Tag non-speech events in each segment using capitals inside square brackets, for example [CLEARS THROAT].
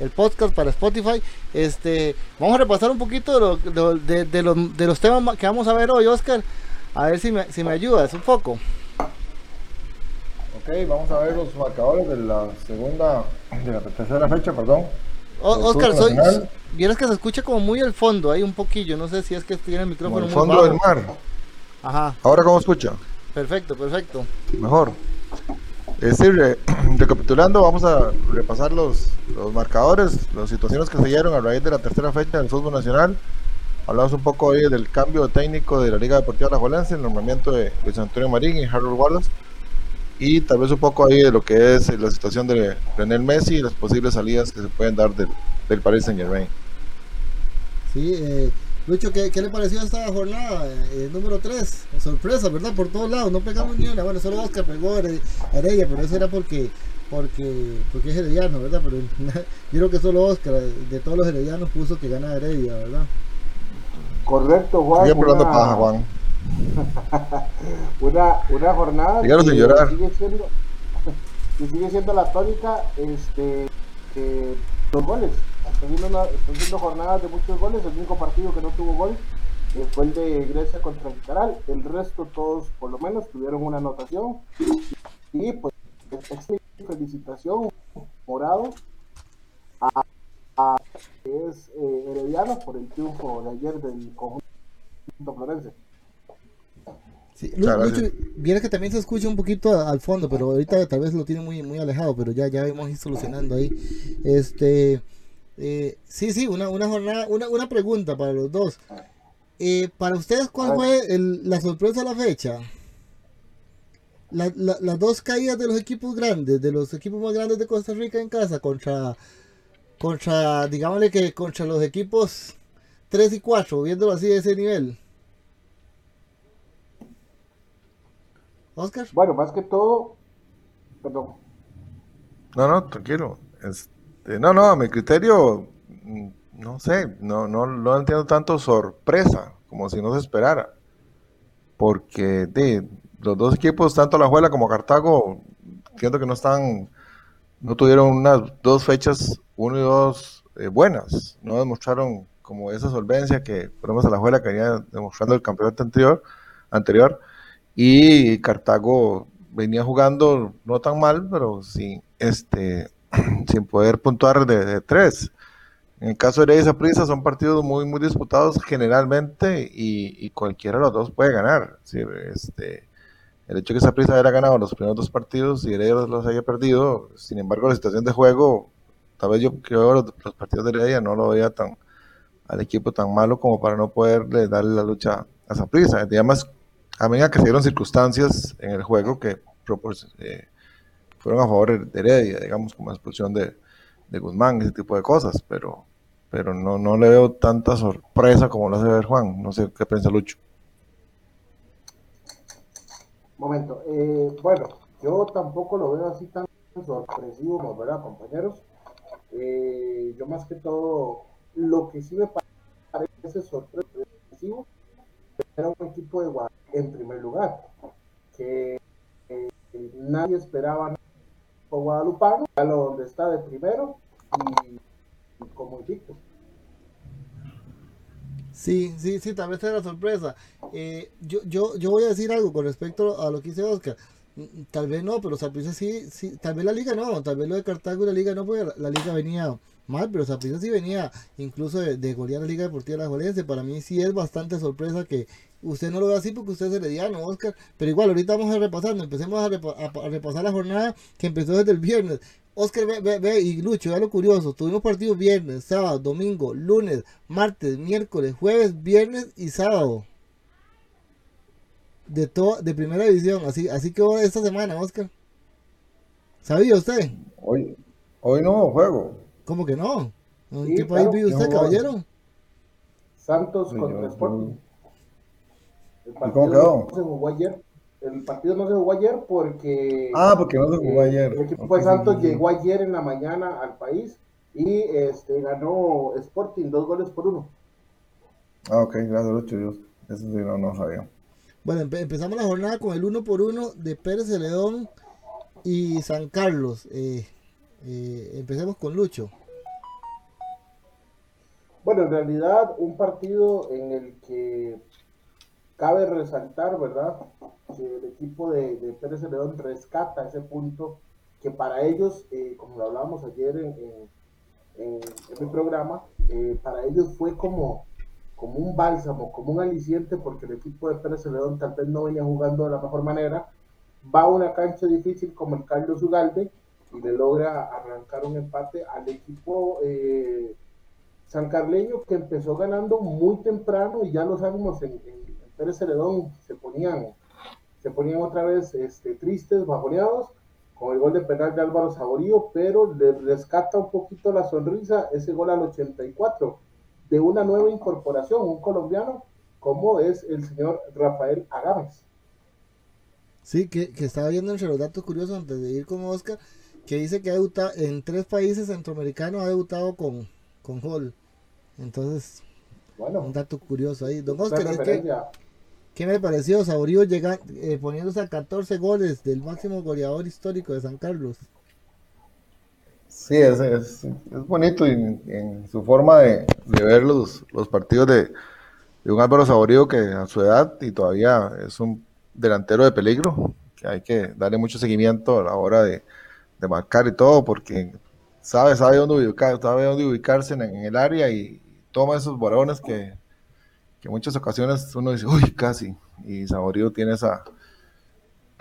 el podcast para Spotify. Este, vamos a repasar un poquito de, de, los, de los temas que vamos a ver hoy, Oscar. A ver si me, si me ayudas un poco. Ok, vamos a ver los marcadores de la segunda, de la tercera fecha, perdón. Oscar, soy, vieras que se escucha como muy el fondo, hay un poquillo, no sé si es que tiene el micrófono el fondo del mar. Ajá. Ahora cómo escucha. Perfecto, perfecto. Mejor. Es decir, [CLEARS THROAT] recapitulando, vamos a repasar los, los marcadores, las situaciones que se dieron a raíz de la tercera fecha del fútbol nacional. Hablamos un poco hoy del cambio técnico de la Liga Deportiva La Jolense, el nombramiento de Luis Antonio Marín y Harold Wallace. Y tal vez un poco ahí de lo que es la situación de René Messi y las posibles salidas que se pueden dar del, del Paris Saint Germain. Sí, eh, Lucho, ¿qué, ¿qué, le pareció esta jornada eh, número 3? Sorpresa, ¿verdad? Por todos lados, no pegamos ni una. Bueno, solo Oscar pegó a Heredia, pero eso era porque porque porque es herediano, ¿verdad? Pero [LAUGHS] yo creo que solo Oscar, de todos los heredianos, puso que gana Heredia, ¿verdad? Correcto, Juan. Sigue una... paja, Juan. [LAUGHS] una, una jornada que sigue siendo, [LAUGHS] que sigue siendo la tónica este, los goles Están siendo, jornadas de muchos goles. El único partido que no tuvo gol eh, fue el de Grecia contra Litoral. El resto, todos por lo menos, tuvieron una anotación. Y pues, felicitación, morado, a, a que es eh, Herediano por el triunfo de ayer del conjunto florense. Sí, viene que también se escucha un poquito al fondo, pero ahorita tal vez lo tiene muy, muy alejado, pero ya, ya vamos a ir solucionando ahí. Este, eh, sí, sí, una, una jornada, una, una pregunta para los dos. Eh, para ustedes, ¿cuál fue la sorpresa de la fecha? las dos caídas de los equipos grandes, de los equipos más grandes de Costa Rica en casa contra, contra, digámosle que contra los equipos 3 y 4, viéndolo así de ese nivel. Oscar. Bueno, más que todo, perdón. No, no, tranquilo. Este, no, no, a mi criterio, mm, no sé, no, no, no entiendo tanto sorpresa, como si no se esperara. Porque de, los dos equipos, tanto la Juela como Cartago, entiendo que no están, no tuvieron unas dos fechas, uno y dos eh, buenas. No demostraron como esa solvencia que, por ejemplo, la Juela que venía demostrando el campeonato anterior. anterior y Cartago venía jugando no tan mal, pero sin, este, [CLEARS THROAT] sin poder puntuar de, tres. En el caso de Heredia Prisa son partidos muy, muy disputados generalmente y, cualquiera de los dos puede ganar. este, el hecho de que prisa haya ganado los primeros dos partidos y Heredia los, haya perdido, sin embargo la situación de juego, tal vez yo creo los, los partidos de Heredia no lo veía tan al equipo tan malo como para no poderle darle la lucha a esa. Además, a medida que se circunstancias en el juego que eh, fueron a favor de Heredia, digamos, como la expulsión de, de, Guzmán, ese tipo de cosas, pero, pero no, no le veo tanta sorpresa como lo hace ver Juan. No sé qué piensa Lucho. Momento, eh, bueno, yo tampoco lo veo así tan sorpresivo, ¿verdad, compañeros? Eh, yo más que todo, lo que sí me parece sorpresivo era un equipo de Guadalajara en primer lugar, que eh, nadie esperaba por Guadalupano, a lo donde está de primero y, como invicto. Sí, sí, sí, tal vez sea la sorpresa. Eh, yo, yo, yo voy a decir algo con respecto a lo que dice Oscar. Mm, tal vez no, pero Saprissa sí, sí, tal vez la liga no, tal vez lo de Cartago y la liga no, porque la, liga venía mal, pero Saprissa sí venía incluso de, de golear la Liga Deportiva de la Jolense. Para mí sí es bastante sorpresa que Usted no lo ve así porque usted es herediano, Oscar. Pero igual, ahorita vamos a repasar. Empecemos a, repasar la jornada que empezó desde el viernes. Oscar, ve, ve, y Lucho, vea lo curioso. Tuvimos partidos viernes, sábado, domingo, lunes, martes, miércoles, jueves, viernes y sábado. De todo, de primera división. Así, así que esta semana, Oscar. ¿Sabía usted? Hoy, hoy no juego. ¿Cómo que no? ¿En qué país vive usted, caballero? Santos contra Sporting. El partido No se jugó ayer. El partido no se jugó ayer porque. Ah, porque no se jugó eh, ayer. El equipo de Santos llegó ayer en la mañana al país y este, ganó Sporting dos goles por uno. Ah, ok, gracias, Lucho. Dios. Eso sí, no, no sabía. Bueno, empezamos la jornada con el uno por uno de Pérez de León y San Carlos. Eh, eh, empecemos con Lucho. Bueno, en realidad un partido en el que cabe resaltar, ¿verdad? Que el equipo de, Pérez León rescata ese punto que para ellos, eh, como lo hablábamos ayer en, en, mi programa, eh, para ellos fue como, como un bálsamo, como un aliciente, porque el equipo de Pérez León tal vez no venía jugando de la mejor manera, va a una cancha difícil como el Carlos Ugalde y le logra arrancar un empate al equipo eh, sancarleño que empezó ganando muy temprano y ya los ánimos en, Pérez Celedón se ponían, se ponían otra vez este, tristes, bajoneados con el gol de penal de Álvaro Saborío, pero le rescata un poquito la sonrisa ese gol al 84 de una nueva incorporación, un colombiano como es el señor Rafael Agames. Sí, que, que estaba viendo entre los datos curiosos antes de ir con Oscar, que dice que ha debutado en tres países centroamericanos, ha debutado con, con Hall. Entonces, bueno, un dato curioso ahí. Don Oscar, ¿qué me pareció? Saborío llega, eh, poniéndose a 14 goles del máximo goleador histórico de San Carlos. Sí, es, es, bonito en, su forma de, ver los, los partidos de, de, un Álvaro Saborío que a su edad y todavía es un delantero de peligro, que hay que darle mucho seguimiento a la hora de, marcar y todo, porque sabe, sabe dónde, ubicar, sabe dónde ubicarse en, el área y toma esos balones que, que en muchas ocasiones uno dice, uy, casi, y Saborío tiene esa,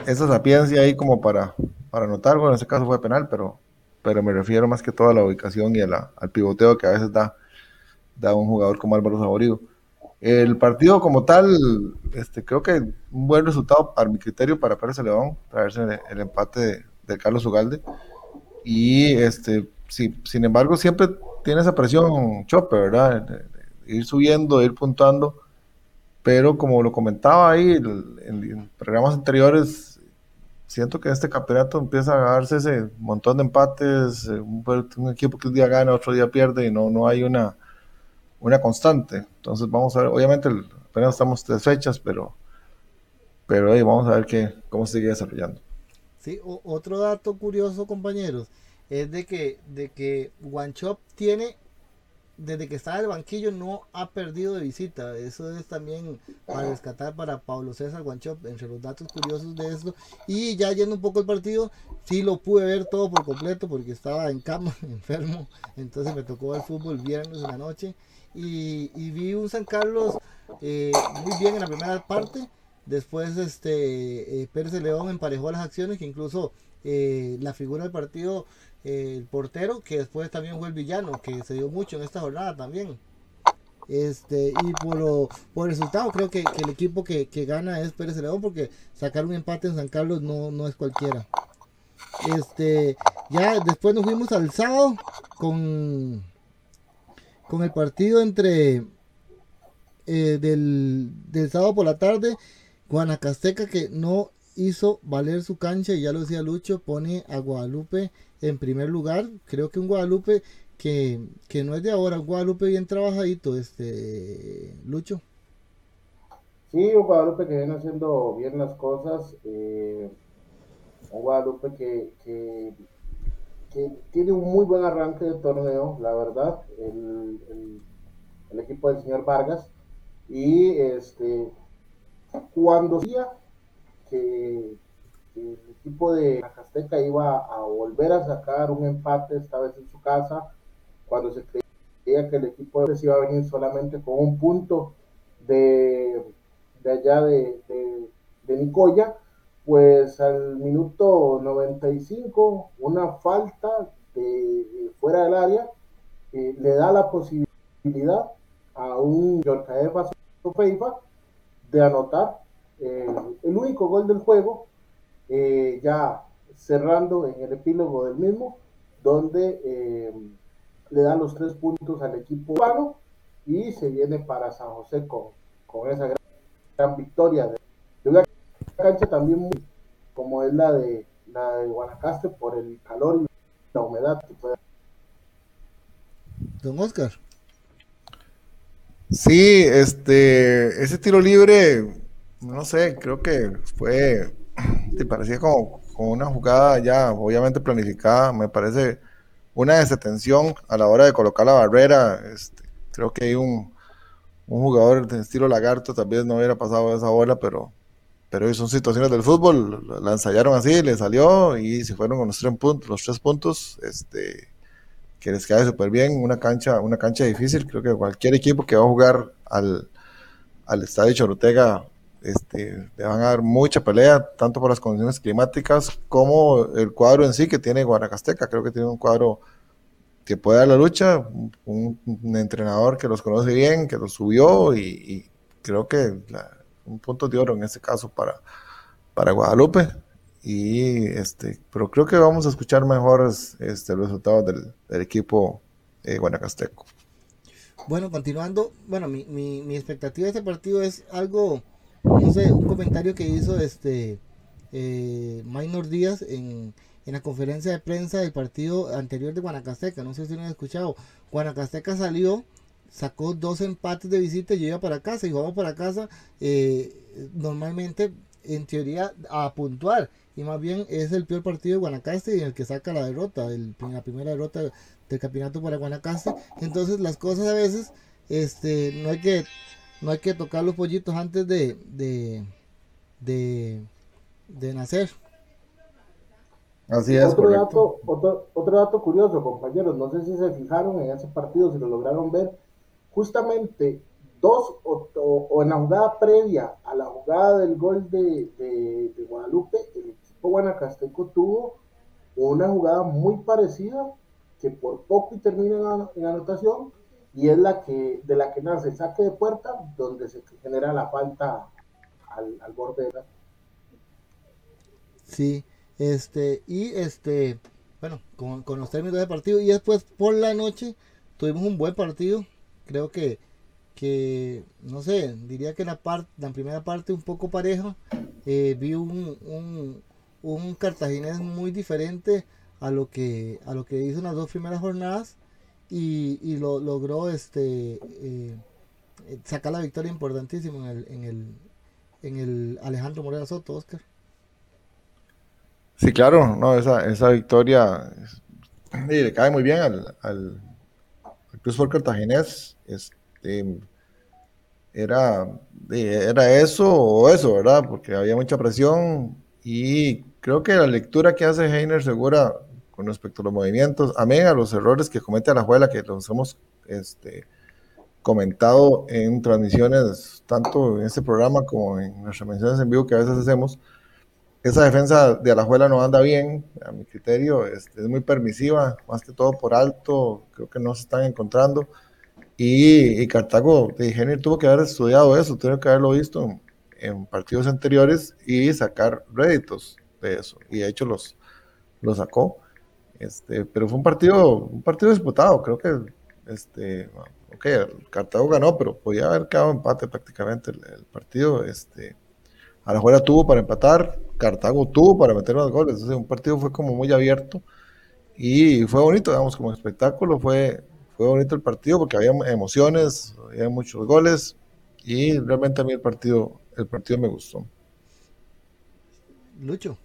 esa sapiencia ahí como para, para anotar, bueno, en ese caso fue penal, pero, pero me refiero más que todo a la ubicación y al pivoteo que a veces da, da un jugador como Álvaro Saborío. El partido como tal, este, creo que un buen resultado a mi criterio para Pérez León, traerse el, empate de, Carlos Ugalde. Y este, sí, sin embargo, siempre tiene esa presión Chopper, ¿verdad? ir subiendo, ir puntuando. Pero como lo comentaba ahí en, programas anteriores, siento que este campeonato empieza a darse ese montón de empates, un, un equipo que un día gana, otro día pierde y no, no hay una una constante. Entonces vamos a ver, obviamente apenas estamos tres fechas, pero, pero ahí vamos a ver qué, cómo se sigue desarrollando. Sí, otro dato curioso, compañeros, es de que, de que One tiene, desde que está en el banquillo, no ha perdido de visita. Eso es también para rescatar para Pablo César Guanchop, entre los datos curiosos de esto. Y ya yendo un poco el partido, sí lo pude ver todo por completo porque estaba en cama, [LAUGHS] enfermo. Entonces me tocó el fútbol viernes en la noche y, vi un San Carlos eh, muy bien en la primera parte. Después este eh, Pérez León emparejó las acciones, que incluso eh, la figura del partido, el portero, que después también fue el villano, que se dio mucho en esta jornada también. Este, y por, lo, por resultado, creo que, el equipo que, gana es Pérez de León, porque sacar un empate en San Carlos no, no es cualquiera. Este, ya después nos fuimos al sábado con con el partido entre eh, del, sábado por la tarde, Guanacasteca que no hizo valer su cancha y ya lo decía Lucho, pone a Guadalupe en primer lugar. Creo que un Guadalupe que, no es de ahora, Guadalupe bien trabajadito, este Lucho. Sí, un Guadalupe que viene haciendo bien las cosas. Eh, un Guadalupe que tiene un muy buen arranque de torneo, la verdad, el, equipo del señor Vargas. Y este, cuando decía que, el equipo de la Casteca iba a volver a sacar un empate, esta vez en su casa, cuando se creía que el equipo de iba a venir solamente con un punto de, de allá de, de, Nicoya, pues al minuto 95, una falta de, fuera del área eh, le da la posibilidad a un Yorkaev Feifa de anotar eh, el único gol del juego, eh, ya cerrando en el epílogo del mismo, donde le da los tres puntos al equipo cubano y se viene para San José con, con esa gran, victoria de, de cancha también como es la de la de Guanacaste por el calor y la humedad que puede Don Oscar. Sí, este, ese tiro libre, no sé, creo que fue, te parecía como, como una jugada ya obviamente planificada, me parece una desatención a la hora de colocar la barrera, este, creo que hay un, un jugador de estilo lagarto, tal vez no hubiera pasado esa bola, pero, pero son situaciones del fútbol, la ensayaron así, le salió y se fueron con los tres puntos, los tres puntos, este, que les cae súper bien, una cancha, una cancha difícil, creo que cualquier equipo que va a jugar al, al estadio Chorotega este, le van a dar mucha pelea, tanto por las condiciones climáticas como el cuadro en sí que tiene Guanacasteca. Creo que tiene un cuadro que puede dar la lucha, un, entrenador que los conoce bien, que los subió y, creo que un punto de oro en este caso para, para Guadalupe. Y este, pero creo que vamos a escuchar mejores este, resultados del, del equipo eh, guanacasteco. Bueno, continuando, bueno, mi, mi, mi expectativa de este partido es algo no sé, un comentario que hizo este eh, Maynor Díaz en, en la conferencia de prensa del partido anterior de Guanacasteca. No sé si lo han escuchado. Guanacasteca salió, sacó dos empates de visita y iba para casa. Y vamos para casa, eh, normalmente, en teoría, a puntuar. Y más bien es el peor partido de Guanacaste y el que saca la derrota, el, la primera derrota del campeonato para Guanacaste. Entonces, las cosas a veces, este, no hay que no hay que tocar los pollitos antes de, de, de, nacer. Así es. Otro dato, otro, otro dato curioso, compañeros, no sé si se fijaron en ese partido, si lo lograron ver, justamente dos o, en la jugada previa a la jugada del gol de, de, Guadalupe, el equipo guanacasteco tuvo una jugada muy parecida que por poco y termina en anotación y es la que de la que nace el saque de puerta donde se genera la falta al, al borde de la... Sí, este, y este, bueno, con, con los términos de partido, y después por la noche tuvimos un buen partido, creo que, que no sé, diría que la, parte la primera parte un poco pareja, eh, vi un, un, un cartaginés muy diferente a lo que a lo que hizo en las dos primeras jornadas y, lo, logró este eh, sacar la victoria importantísima en el, en el, en el Alejandro Morera Soto, Oscar. Sí, claro, no, esa, esa victoria le cae muy bien al, al, Cruz por Cartaginés. Este, era, era eso o eso, ¿verdad? Porque había mucha presión y creo que la lectura que hace Heiner Segura con respecto a los movimientos, amén a los errores que comete Alajuela, que los hemos este, comentado en transmisiones, tanto en este programa como en nuestras menciones en vivo que a veces hacemos. Esa defensa de Alajuela no anda bien, a mi criterio, es, es muy permisiva, más que todo por alto, creo que no se están encontrando. Y, y Cartago de Ingenio tuvo que haber estudiado eso, tuvo que haberlo visto en, partidos anteriores y sacar réditos de eso. Y de hecho los, lo sacó. Este, pero fue un partido, un partido disputado, creo que este, ok, Cartago ganó, pero podía haber quedado empate prácticamente el, partido. Este, Alajuela tuvo para empatar, Cartago tuvo para meter los goles. Entonces, un partido fue como muy abierto y fue bonito, digamos, como espectáculo. Fue, fue bonito el partido porque había emociones, había muchos goles y realmente a mí el partido, el partido me gustó. Lucho.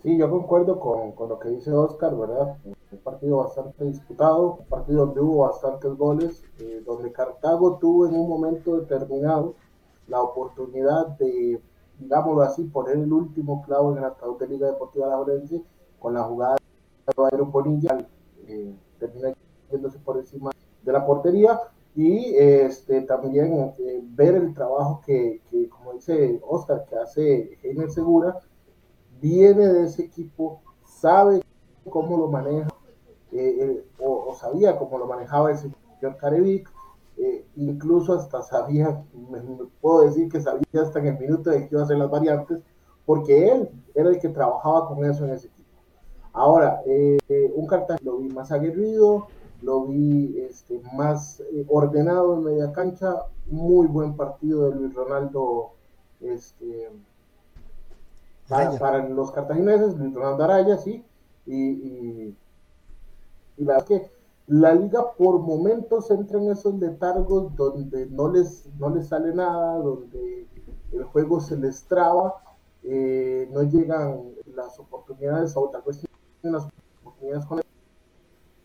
Sí, yo concuerdo con, con, lo que dice Oscar, ¿verdad? Un partido bastante disputado, un partido donde hubo bastantes goles, eh, donde Cartago tuvo en un momento determinado la oportunidad de, digámoslo así, poner el último clavo en el ataúd de Liga Deportiva La Orense con la jugada de Iron Bonilla, eh, termina yéndose por encima de la portería y este, también eh, ver el trabajo que, que, como dice Oscar, que hace Heiner Segura, viene de ese equipo, sabe cómo lo maneja, eh, eh, o, sabía cómo lo manejaba el señor Carevic, eh, incluso hasta sabía, me, puedo decir que sabía hasta en el minuto de que iba a hacer las variantes, porque él era el que trabajaba con eso en ese equipo. Ahora, un Cartagena lo vi más aguerrido, lo vi este, más ordenado en media cancha, muy buen partido de Luis Ronaldo este, para, los cartagineses, Luis Ronaldo Araya, sí, y, y, la verdad que la liga por momentos entra en esos letargos donde no les, no les sale nada, donde el juego se les traba, eh, no llegan las oportunidades, o tal vez las oportunidades con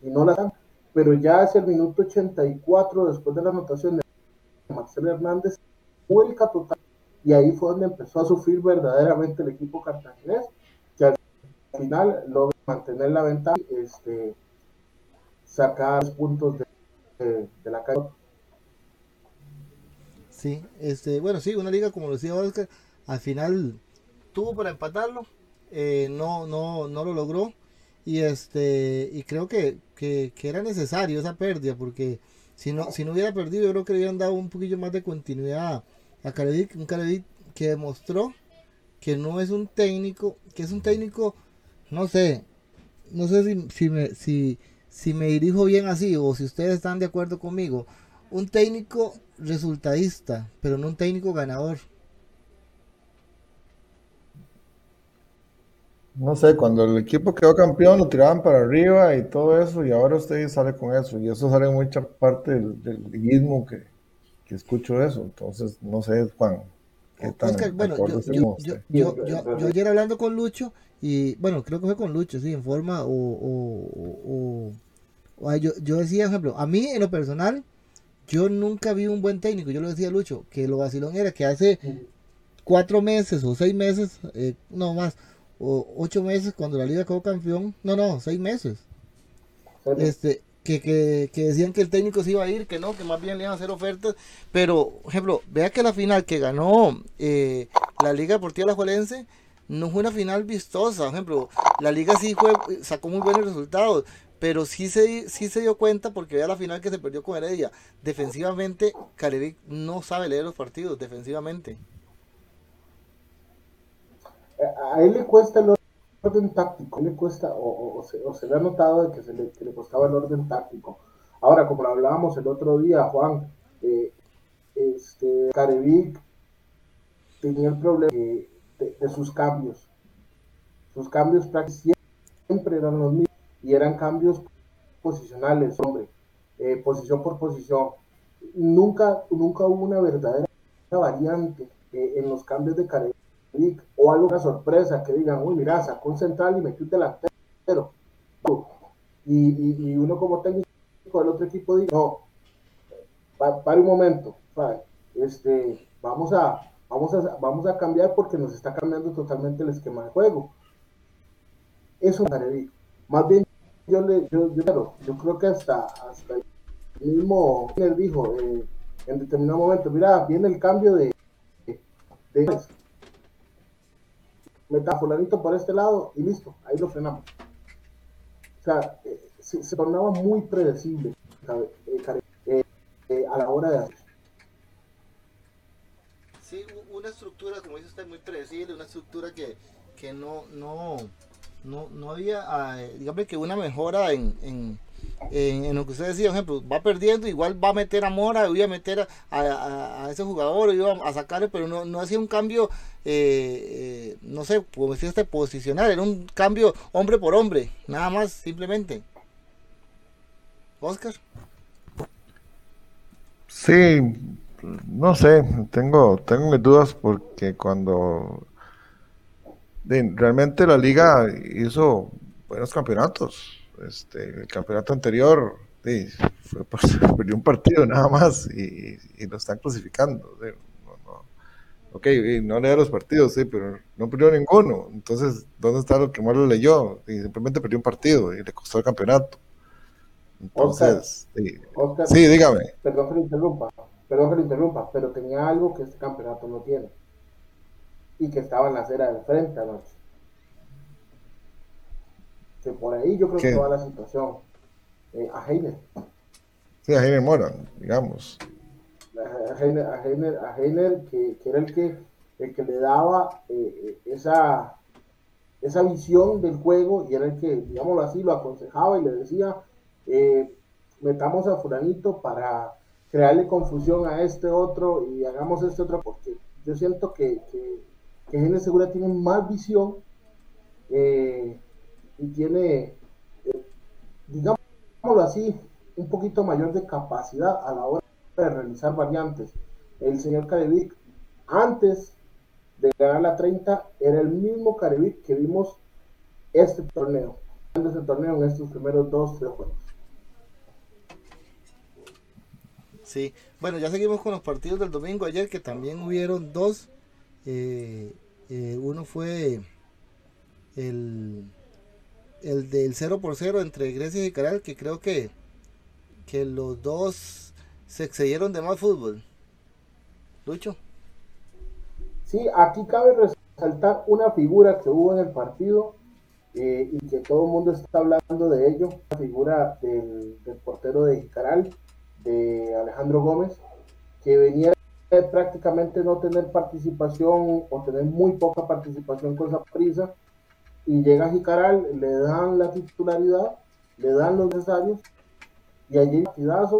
y no las dan, pero ya hacia el minuto 84, después de la anotación de Marcelo Hernández, vuelca total, y ahí fue donde empezó a sufrir verdaderamente el equipo cartaginés, que al final logra mantener la ventaja, este, sacar puntos de, la calle. Sí, este, bueno, sí, una liga como lo decía Oscar, al final tuvo para empatarlo, eh, no, no, no lo logró y este y creo que, que, era necesario esa pérdida porque si no si no hubiera perdido yo creo que le hubieran dado un poquillo más de continuidad a Carevic, un Carevic que demostró que no es un técnico, que es un técnico, no sé, no sé si, si, me, si, si me dirijo bien así o si ustedes están de acuerdo conmigo, un técnico resultadista, pero no un técnico ganador. No sé, cuando el equipo quedó campeón lo tiraban para arriba y todo eso, y ahora usted sale con eso, y eso sale mucha parte del, del liguismo que, que, escucho eso. Entonces, no sé, Juan, qué tan bueno, yo, yo, yo, yo, ayer hablando con Lucho, y bueno, creo que fue con Lucho, sí, en forma, o, o, o, yo, yo decía, ejemplo, a mí en lo personal, yo nunca vi un buen técnico, yo lo decía a Lucho, que lo vacilón era que hace cuatro meses o seis meses, eh, no más, o ocho meses cuando la liga quedó campeón, no, no, seis meses. Este, que, que, que, decían que el técnico se iba a ir, que no, que más bien le iban a hacer ofertas, pero, ejemplo, vea que la final que ganó eh, la Liga Deportiva La Juelense no fue una final vistosa, por ejemplo, la liga sí fue, sacó muy buenos resultados, pero sí se, sí se dio cuenta porque vea la final que se perdió con Heredia, defensivamente Carevic no sabe leer los partidos, defensivamente a él le cuesta el orden táctico, le cuesta, o, se, le ha notado de que, se le, costaba el orden táctico. Ahora, como lo hablábamos el otro día, Juan, eh, este, Carevic tenía el problema de, sus cambios. Sus cambios prácticamente siempre eran los mismos y eran cambios posicionales, hombre, eh, posición por posición. Nunca, nunca hubo una verdadera variante eh, en los cambios de Carevic o alguna sorpresa que digan, uy, mira, sacó un central y metió un delantero. Y, y, uno como técnico del otro equipo dice, no, para un momento, este, vamos a, vamos a, vamos a cambiar porque nos está cambiando totalmente el esquema de juego. Eso es Más bien, yo, le, yo, yo, creo que hasta, hasta el mismo él dijo eh, en determinado momento, mira, viene el cambio de meta fulanito por este lado y listo, ahí lo frenamos. O sea, eh, se, tornaba muy predecible eh, eh, a la hora de hacer. Sí, una estructura, como dice usted, muy predecible, una estructura que, que no, no, no, no había, ah, digamos que una mejora en, lo que usted decía, ejemplo, va perdiendo, igual va a meter a Mora, voy a meter a, ese jugador, iba a sacarle, pero no, no hacía un cambio, eh, eh, no sé, como decía este posicional, era un cambio hombre por hombre, nada más, simplemente. Oscar. Sí, no sé, tengo, tengo mis dudas porque cuando realmente la liga hizo buenos campeonatos este, el campeonato anterior sí, fue, [LAUGHS] perdió un partido nada más y, lo están clasificando. no, no. Ok, no lea los partidos, sí, pero no perdió ninguno. Entonces, ¿dónde está lo que más lo leyó? Y simplemente perdió un partido y le costó el campeonato. Entonces, sí. dígame. Perdón que le interrumpa, perdón que le interrumpa, pero tenía algo que este campeonato no tiene y que estaba en la acera del frente anoche que por ahí yo creo que va la situación. Eh, a Heiner. Sí, a Heiner Mora, digamos. A Heiner, a Heiner, a Heiner que, que, era el que, el que le daba eh, esa, esa visión del juego y era el que, digámoslo así, lo aconsejaba y le decía, eh, metamos a fulanito para crearle confusión a este otro y hagamos este otro, porque yo siento que, que, que Heiner Segura tiene más visión eh, y tiene, eh, digámoslo así, un poquito mayor de capacidad a la hora de realizar variantes. El señor Carevic, antes de ganar la 30, era el mismo Carevic que vimos este torneo, este torneo en estos primeros dos, tres juegos. Sí, bueno, ya seguimos con los partidos del domingo ayer, que también hubieron dos. Eh, eh, uno fue el, el del 0 por 0 entre Grecia y Caral, que creo que, que los dos se excedieron de más fútbol. Lucho. Sí, aquí cabe resaltar una figura que hubo en el partido eh, y que todo el mundo está hablando de ello, la figura del, portero de Jicaral, de Alejandro Gómez, que venía de prácticamente no tener participación o tener muy poca participación con esa prisa, y llega a Jicaral, le dan la titularidad, le dan los necesarios, y allí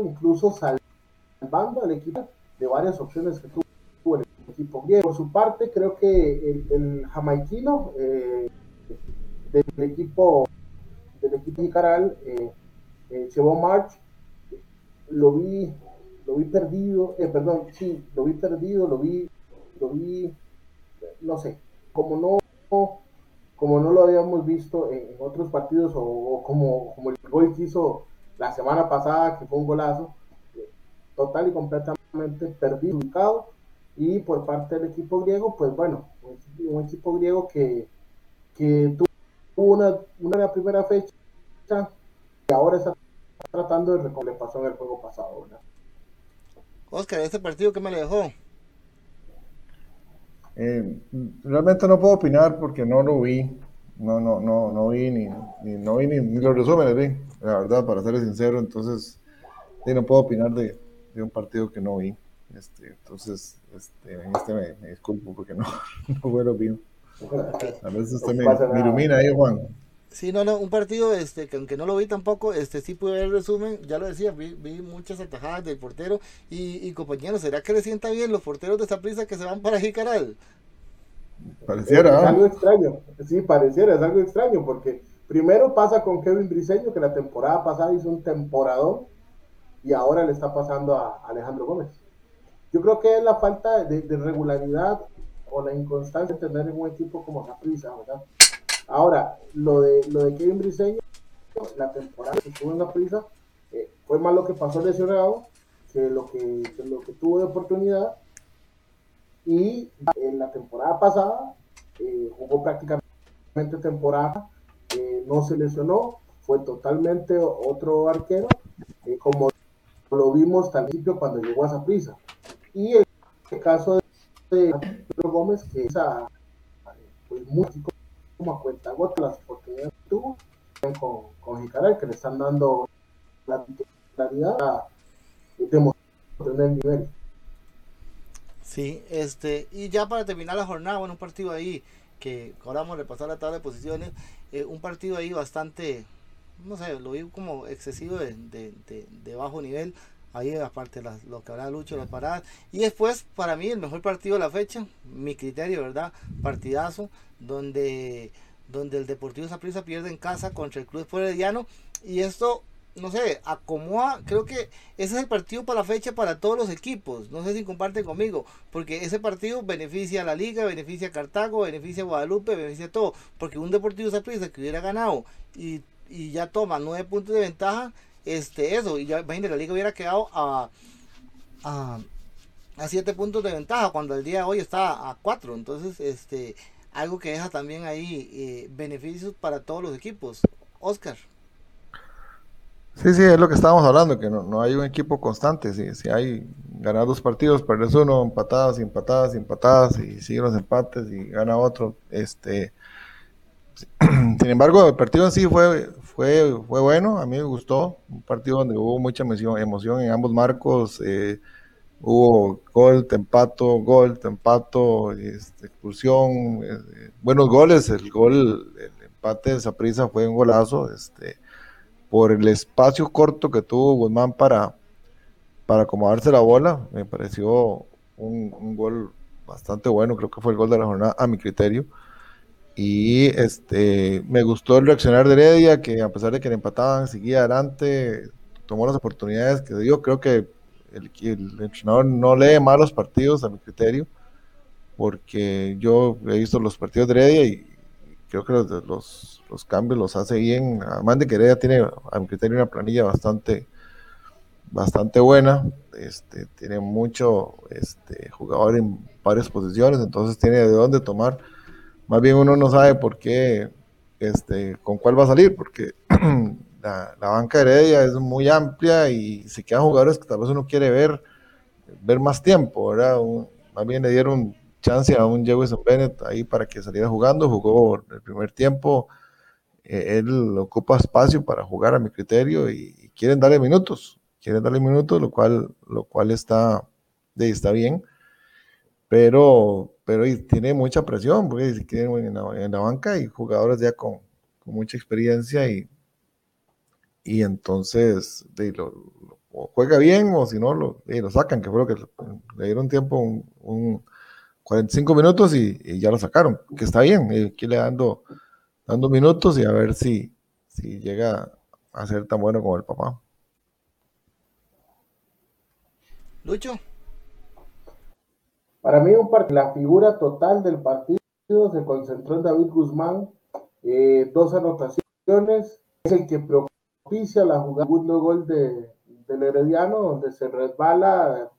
incluso salvando al equipo de varias opciones que tuvo el equipo Por su parte, creo que el, el jamaiquino eh, del equipo del equipo Jicaral, eh, eh March, lo vi, lo vi perdido, eh, perdón, sí, lo vi perdido, lo vi, lo vi, no sé, como no, como no lo habíamos visto en, otros partidos o, como, como el gol que hizo la semana pasada, que fue un golazo, eh, total y completamente perdido, y por parte del equipo griego, pues bueno, un, equipo griego que, que tuvo una, una primera fecha y ahora está tratando de recordar le pasó en el juego pasado, ¿verdad? Oscar, ¿este partido qué me le dejó? Eh, realmente no puedo opinar porque no lo vi. No, no, no, no vi ni, ni no vi ni, ni, los resúmenes, vi, la verdad, para ser sincero, entonces no puedo opinar de, de, un partido que no vi. Este, entonces, este, en este me, disculpo porque no, [LAUGHS] no fue lo. A veces usted me, me, ilumina ahí, Juan. Sí, no, no, un partido este, que aunque no lo vi tampoco, este sí pude ver el resumen, ya lo decía, vi, vi muchas atajadas del portero y, y compañeros, ¿será que le sienta bien los porteros de esa prisa que se van para Jicaral? Pareciera. Es, algo extraño, sí, pareciera, es algo extraño, porque primero pasa con Kevin Briseño, que la temporada pasada hizo un temporadón, y ahora le está pasando a Alejandro Gómez. Yo creo que es la falta de, de regularidad o la inconstancia de tener en un equipo como prisa, ¿verdad? Ahora, lo de, lo de Kevin Briseño, la temporada que tuvo en la prisa, eh, fue más lo que pasó lesionado que lo que, lo que tuvo de oportunidad. Y en la temporada pasada eh, jugó prácticamente temporada, eh, no se lesionó, fue totalmente otro arquero, como lo vimos al principio cuando llegó a esa prisa. Y el, caso de Pedro Gómez, que es a, pues, muy como a cuenta gota las oportunidades que tuvo con, con Jicaral, que le están dando la titularidad de tener nivel. Sí, este, y ya para terminar la jornada, bueno, un partido ahí que ahora vamos a repasar la tabla de posiciones, eh, un partido ahí bastante, no sé, lo vi como excesivo de, de, de, bajo nivel, ahí aparte las, lo que habrá Lucho, las paradas, y después para mí el mejor partido de la fecha, mi criterio, ¿verdad? Partidazo, donde, donde el Deportivo Saprissa pierde en casa contra el Club Herediano y esto no sé, acomoda, creo que ese es el partido para la fecha para todos los equipos, no sé si comparten conmigo, porque ese partido beneficia a la liga, beneficia a Cartago, beneficia a Guadalupe, beneficia a todo, porque un Deportivo Saprissa que hubiera ganado y, y, ya toma nueve puntos de ventaja, este, eso, y ya imagínate, la liga hubiera quedado a, a, siete puntos de ventaja, cuando el día de hoy está a cuatro, entonces, este, algo que deja también ahí eh, beneficios para todos los equipos. Oscar. Sí, sí, es lo que estábamos hablando, que no, no hay un equipo constante. Si, si hay ganar dos partidos, perder uno, empatadas empatadas empatadas, y siguen los empates y gana otro. este [CLEARS THROAT] Sin embargo, el partido en sí fue, fue, fue bueno, a mí me gustó. Un partido donde hubo mucha emoción, en ambos marcos. Eh, hubo gol, tempato, gol, tempato, este, expulsión, eh, buenos goles, el gol, el empate de prisa fue un golazo, este, por el espacio corto que tuvo Guzmán para, para acomodarse la bola, me pareció un, gol bastante bueno, creo que fue el gol de la jornada a mi criterio. Y este me gustó el reaccionar de Heredia, que a pesar de que le empataban, seguía adelante, tomó las oportunidades que dio. Creo que el, entrenador no lee malos partidos a mi criterio, porque yo he visto los partidos de Heredia y creo que los, los, los cambios los hace bien. Además de que Heredia tiene a mi criterio una planilla bastante bastante buena, este, tiene mucho este, jugador en varias posiciones, entonces tiene de dónde tomar. Más bien uno no sabe por qué, este, con cuál va a salir, porque [CLEARS THROAT] la, banca de Heredia es muy amplia y se quedan jugadores que tal vez uno quiere ver, ver más tiempo, ¿verdad? más bien le dieron chance a un Jefferson Bennett ahí para que saliera jugando, jugó el primer tiempo, eh, él ocupa espacio para jugar a mi criterio y, quieren darle minutos, quieren darle minutos, lo cual, lo cual está, está bien, pero, pero tiene mucha presión, porque quieren en la, en la banca y jugadores ya con, mucha experiencia y, y entonces lo, juega bien o si no lo, lo sacan, que fue lo que le dieron tiempo un, 45 minutos y, ya lo sacaron, que está bien, eh, aquí le dando, dando minutos y a ver si, si llega a ser tan bueno como el papá. Lucho. Para mí un la figura total del partido se concentró en David Guzmán, eh, dos anotaciones, es el que propicia la jugada, segundo gol de, del Herediano, donde se resbala,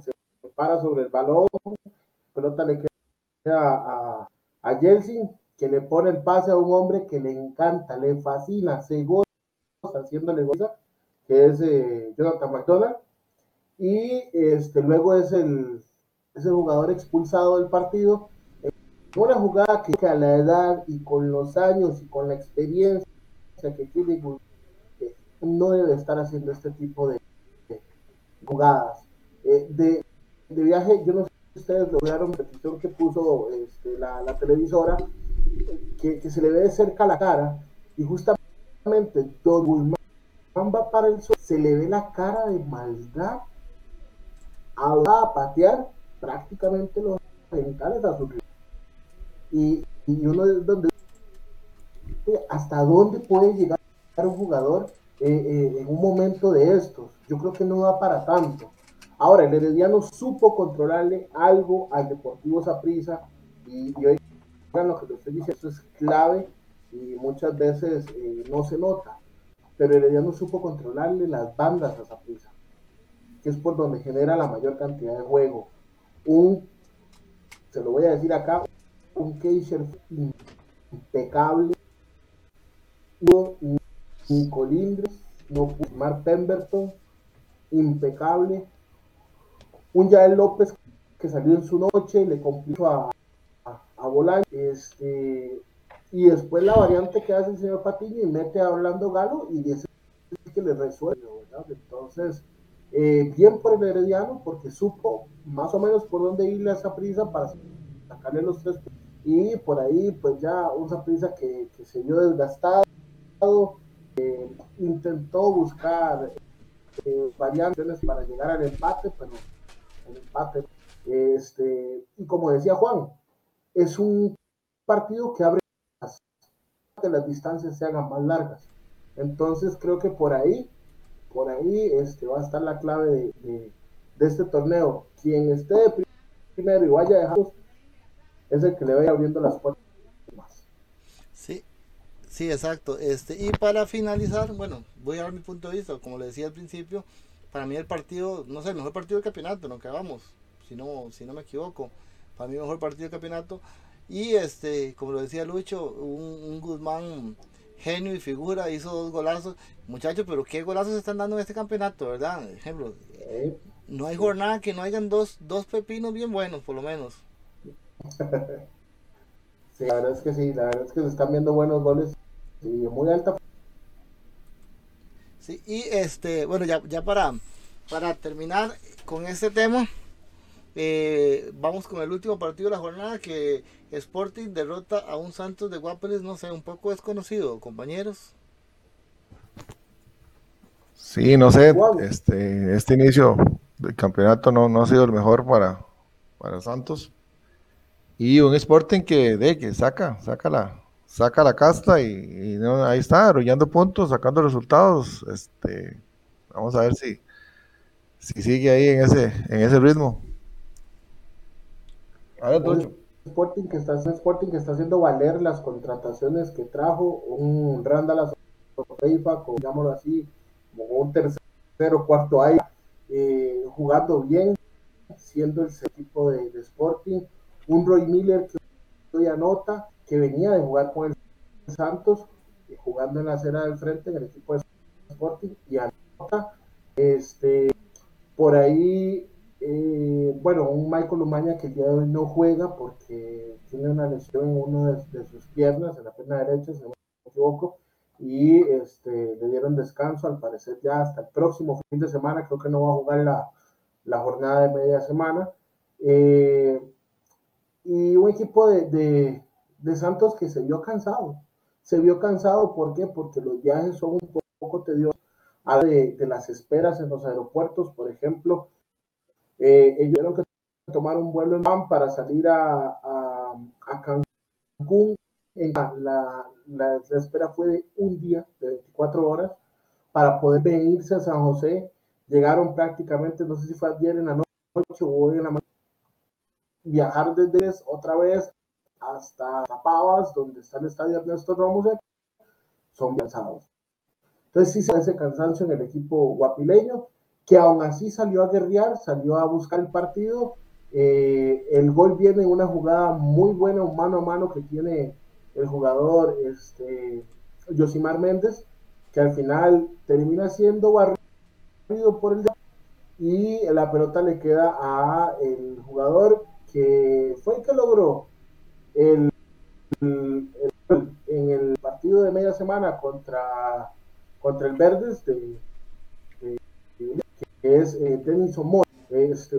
se para sobre el balón, pelota le queda a, a, que le pone el pase a un hombre que le encanta, le fascina, se goza haciéndole goza, que es eh, Jonathan McDonald, y este, luego es el, es el jugador expulsado del partido. Una jugada que a la edad y con los años y con la experiencia que tiene no debe estar haciendo este tipo de, jugadas. Eh, de, viaje, yo no sé si ustedes lograron la petición que puso este, la, televisora, que, se le ve de cerca la cara, y justamente Don Guzmán va para el sol, se le ve la cara de maldad, va a patear prácticamente los genitales a su y, y uno es donde hasta dónde puede llegar un jugador eh, eh, en un momento de estos. Yo creo que no da para tanto. Ahora, el Herediano supo controlarle algo al Deportivo Saprissa y, y hoy lo que lo estoy diciendo es clave y muchas veces eh, no se nota. Pero el Herediano supo controlarle las bandas a Saprissa, que es por donde genera la mayor cantidad de juego. Un, se lo voy a decir acá, un Keisher impecable, Nico no Mar Pemberton, impecable. Un Yael López que salió en su noche, le complicó a, a, a Este, y después la variante que hace el señor Patiño y mete a Orlando Galo y es que le resuelve, Entonces, eh, bien por el Herediano porque supo más o menos por dónde irle a esa prisa para sacarle los tres y por ahí pues ya una prisa que, que se vio desgastado eh, intentó buscar eh, variantes para llegar al empate, pero el empate, este, y como decía Juan, es un partido que abre que las distancias se hagan más largas. Entonces creo que por ahí, por ahí este, va a estar la clave de, este torneo. Quien esté primero y vaya dejando es el que le vaya abriendo las puertas Sí, exacto. Este, y para finalizar, bueno, voy a dar mi punto de vista, como le decía al principio, para mí el partido, no sé, el mejor partido del campeonato, no que vamos, si no, si no me equivoco, para mí el mejor partido del campeonato. Y este, como lo decía Lucho, un, Guzmán genio y figura, hizo dos golazos. Muchachos, pero qué golazos se están dando en este campeonato, ¿verdad? Ejemplo, no hay jornada que no hayan dos, dos pepinos bien buenos, por lo menos. [LAUGHS] Sí, la verdad es que sí, la verdad es que se están viendo buenos goles y muy alta. Sí, y este, bueno, ya, ya para, para terminar con este tema, eh, vamos con el último partido de la jornada que Sporting derrota a un Santos de Guapeles, no sé, un poco desconocido, compañeros. Sí, no sé, este, este inicio del campeonato no, no ha sido el mejor para, para Santos. Y un Sporting que, de, que saca, saca la, saca la casta y, ahí está, arrollando puntos, sacando resultados. Este, vamos a ver si, si sigue ahí en ese, en ese ritmo. A ver, Sporting que está, Sporting que está haciendo valer las contrataciones que trajo un Randall FIFA, digámoslo así, como un tercer tercero, cuarto aire, eh, jugando bien, siendo el equipo de, Sporting. Un Roy Miller que anota, que venía de jugar con el Santos, eh, jugando en la acera del frente en el equipo de Sporting, y anota. Este, por ahí, eh, bueno, un Michael Umaña que de hoy no juega porque tiene una lesión en una de, de sus piernas, en la pierna derecha, si no me equivoco y este, le dieron descanso, al parecer ya hasta el próximo fin de semana, creo que no va a jugar la, la jornada de media semana. Eh, y un equipo de, de, de, Santos que se vio cansado. Se vio cansado, ¿por qué? Porque los viajes son un poco tediosos. De, de las esperas en los aeropuertos, por ejemplo, eh, ellos tuvieron que tomar un vuelo en van para salir a, a, a Cancún la, la, la, espera fue de un día, de 24 horas, para poder venirse a San José. Llegaron prácticamente, no sé si fue ayer en la noche o hoy en la mañana, viajar desde otra vez hasta Pavas, donde está el estadio Ernesto Ramos, son cansados. Entonces sí se hace cansancio en el equipo guapileño, que aún así salió a guerrear, salió a buscar el partido. Eh, el gol viene en una jugada muy buena, un mano a mano que tiene el jugador este, Josimar Méndez, que al final termina siendo barrido por el y la pelota le queda a el jugador que fue el que logró el, en el partido de media semana contra, contra el Verdes de, de, de es eh, Denison Moore, es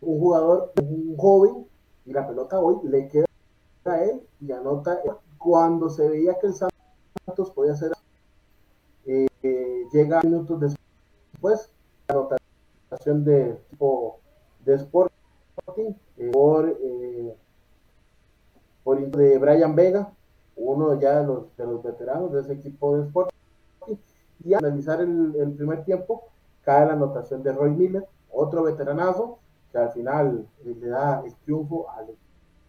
un jugador, un joven, y la pelota hoy le queda a él y anota. Cuando se veía que el Santos podía hacer eh, llega minutos después la anotación de tipo de Sporting eh, por eh, por de Brian Vega uno ya de los, de los veteranos de ese equipo de Sporting. Y al analizar el primer tiempo cae la anotación de Roy Miller otro veteranazo que al final le da el triunfo al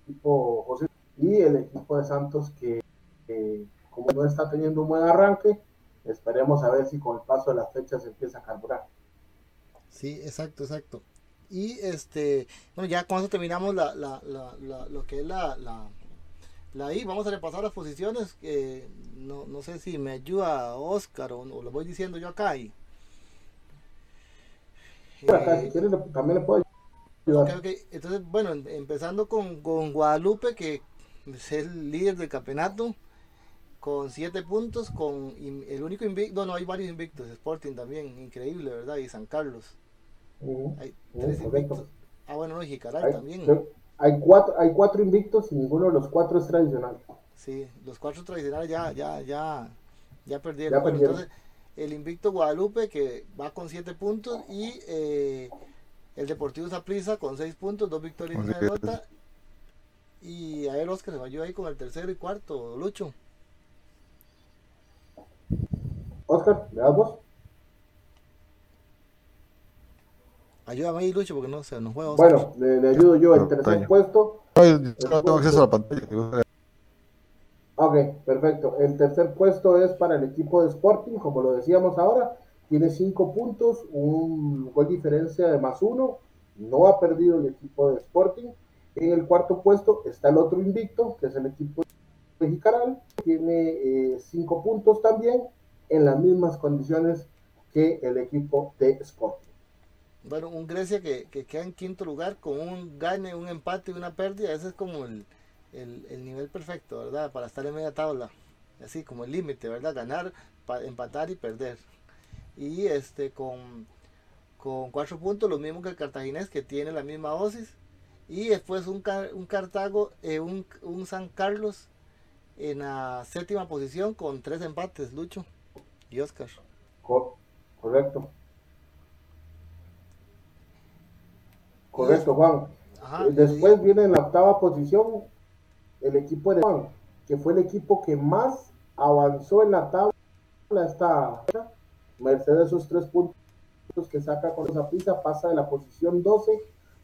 equipo José y el equipo de Santos que, eh, como no está teniendo un buen arranque, esperemos a ver si con el paso de las fechas empieza a carburar. Sí, exacto, exacto. Y este, bueno, ya con eso terminamos la, la, la, lo que es la, la, la I. Vamos a repasar las posiciones. que no, no sé si me ayuda Oscar o, o lo voy diciendo yo acá. Y, acá, si quieres, también le puedo ayudar. Okay, okay. Entonces, bueno, empezando con, con Guadalupe, que es el líder del campeonato con 7 puntos, con el único invicto, no, hay varios invictos, Sporting también, increíble, ¿verdad? Y San Carlos. Uh -huh. Hay tres uh invictos. Ah, bueno, no, y Jicaral hay, también. Hay cuatro, hay cuatro invictos y ninguno de los cuatro es tradicional. Sí, los cuatro tradicionales ya, ya, ya, ya perdieron. Ya bueno, perdieron. entonces, el invicto Guadalupe que va con 7 puntos y eh, el Deportivo Zaprisa con 6 puntos, dos victorias y una derrota. Y a ver, Oscar se va yo ahí con el tercero y cuarto, Lucho. Oscar, ¿le das vos? Ayúdame ahí, Lucho, porque no se nos juega. Bueno, le, le, ayudo yo. El tercer puesto. No, yo no tengo acceso a la pantalla. Ok, perfecto. El tercer puesto es para el equipo de Sporting, como lo decíamos ahora. Tiene cinco puntos, un gol diferencia de más uno. No ha perdido el equipo de Sporting. En el cuarto puesto está el otro invicto, que es el equipo de. Tiene eh, cinco puntos también, en las mismas condiciones que el equipo de Sporting. Bueno, un Grecia que, que, queda en quinto lugar con un gane, un empate y una pérdida. Ese es como el, el, el nivel perfecto, ¿verdad? Para estar en media tabla. Así como el límite, ¿verdad? Ganar, empatar y perder. Y este con, con cuatro puntos, lo mismo que el cartaginés, que tiene la misma dosis y después un, un Cartago, eh, un, un, San Carlos en la séptima posición con tres empates, Lucho y Oscar. correcto. Correcto, Juan. Ajá, después viene en la octava posición el equipo de que fue el equipo que más avanzó en la tabla. Esta Mercedes esos tres puntos que saca con esa pizza pasa de la posición 12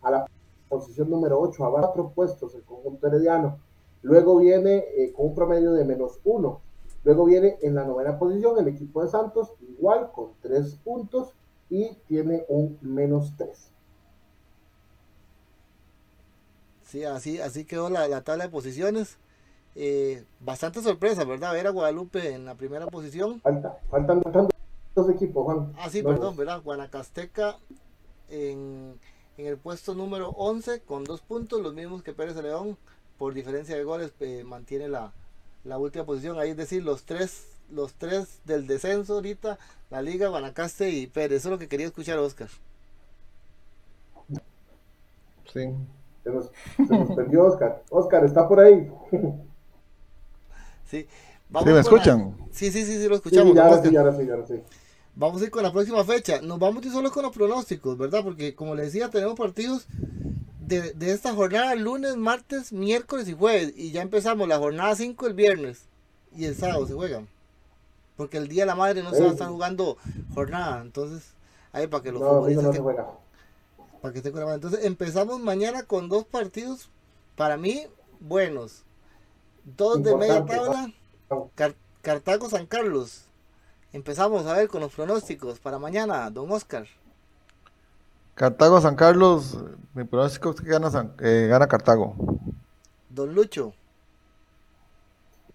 a la posición número 8, a cuatro puestos el conjunto herediano. Luego viene eh, con un promedio de menos uno. Luego viene en la novena posición el equipo de Santos, igual con tres puntos. y tiene un menos 3. Sí, así, así quedó la, la tabla de posiciones. Eh, bastante sorpresa, ¿verdad? Ver a Guadalupe en la primera posición. Falta, faltan, faltan dos equipos, Juan. Ah, sí, perdón, ¿verdad? Guanacasteca en, en el puesto número 11 con dos puntos, los mismos que Pérez de León. Por diferencia de goles, eh, mantiene la, la última posición. Ahí es decir, los tres, los tres del descenso ahorita, la Liga, Guanacaste y Pérez. Eso es lo que quería escuchar, Oscar. Sí. Se nos, se nos perdió Oscar. Oscar, está por ahí. Sí, ¿Sí Vamos me con la- escuchan? Sí, sí, sí, sí, lo Sí, escuchamos. ya, don ahora sí, ahora sí, ahora sí. Vamos a ir con la próxima fecha. Nos vamos a ir solo con los pronósticos, ¿verdad? Porque como les decía, tenemos partidos de, de esta jornada lunes, martes, miércoles y jueves. Y ya empezamos la jornada 5 el viernes. Y el sábado se juegan. Porque el Día de la Madre no se va a estar jugando jornada. Entonces, ahí para que los No, futbolistas no que- se juega. Para que estén con la mano. Entonces empezamos mañana con dos partidos, para mí, buenos. Dos de media tabla. Car- Cartago San Carlos. Empezamos a ver con los pronósticos para mañana, don Oscar. Cartago, San Carlos, mi pronóstico es que gana, San- eh, gana Cartago. Don Lucho.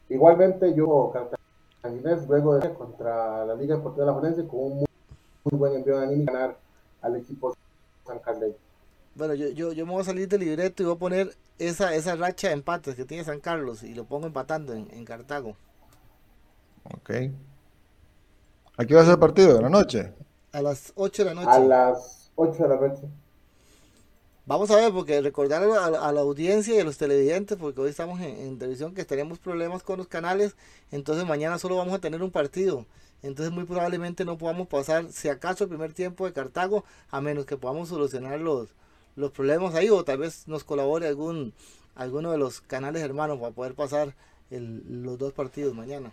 Igualmente, yo, Cartaginés, luego de contra la Liga Deportiva de la Forense, con un muy, muy buen envío de anímico, ganar al equipo San Carlos. Bueno, yo, yo, yo me voy a salir del libreto y voy a poner esa, esa racha de empates que tiene San Carlos y lo pongo empatando en, en Cartago. Ok. Aquí va a ser el partido de la noche. A las 8 de la noche. A las 8 de la noche. Vamos a ver, porque recordar a la, a la audiencia y a los televidentes, porque hoy estamos en, en televisión, que tenemos problemas con los canales, entonces mañana solo vamos a tener un partido. Entonces muy probablemente no podamos pasar, si acaso, el primer tiempo de Cartago, a menos que podamos solucionar los, los problemas ahí, o tal vez nos colabore algún alguno de los canales hermanos para poder pasar el- los dos partidos mañana.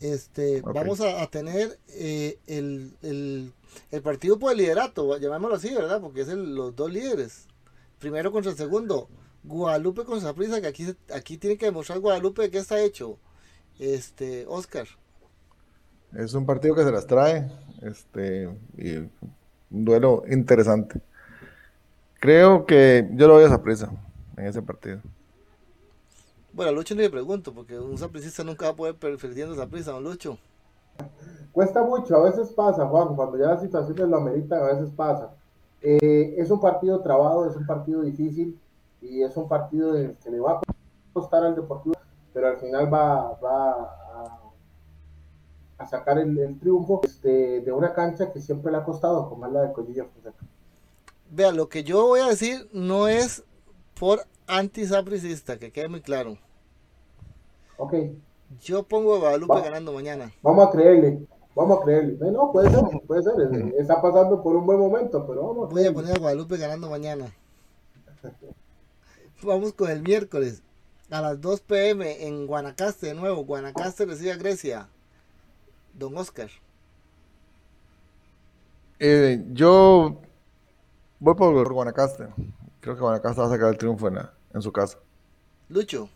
Este, vamos a, a tener eh, el, el, el partido por el liderato, llamémoslo así, ¿verdad? Porque es el- los dos líderes. Primero contra el segundo. Guadalupe con Saprissa, que aquí, aquí tiene que demostrar Guadalupe de qué está hecho. Este, Oscar. Es un partido que se las trae. Este, y un duelo interesante. Creo que yo lo voy a sorpresa en ese partido. Bueno, a Lucho ni le pregunto, porque un sapricista nunca va a poder perdiendo Saprissa, don Lucho. Cuesta mucho, a veces pasa, Juan, cuando ya las situaciones lo ameritan, a veces pasa. Eh, es un partido trabado, es un partido difícil y es un partido en el que le va a costar al Deportivo, pero al final va, va a, a sacar el, el triunfo este, de una cancha que siempre le ha costado, como es la de Collilla Fonseca. Vea, lo que yo voy a decir no es por antisapricista, que quede muy claro. Ok, Yo pongo a Guadalupe Va. ganando mañana. vamos a creerle, vamos a creerle. No, no, puede ser, puede ser, está pasando por un buen momento, pero vamos a Voy a poner a Guadalupe ganando mañana. [LAUGHS] Vamos con el miércoles. A las 2 pm en Guanacaste de nuevo. Guanacaste recibe a Grecia. Don Oscar. Eh, yo voy por Guanacaste. Creo que Guanacaste va a sacar el triunfo en, la- en su casa. Lucho.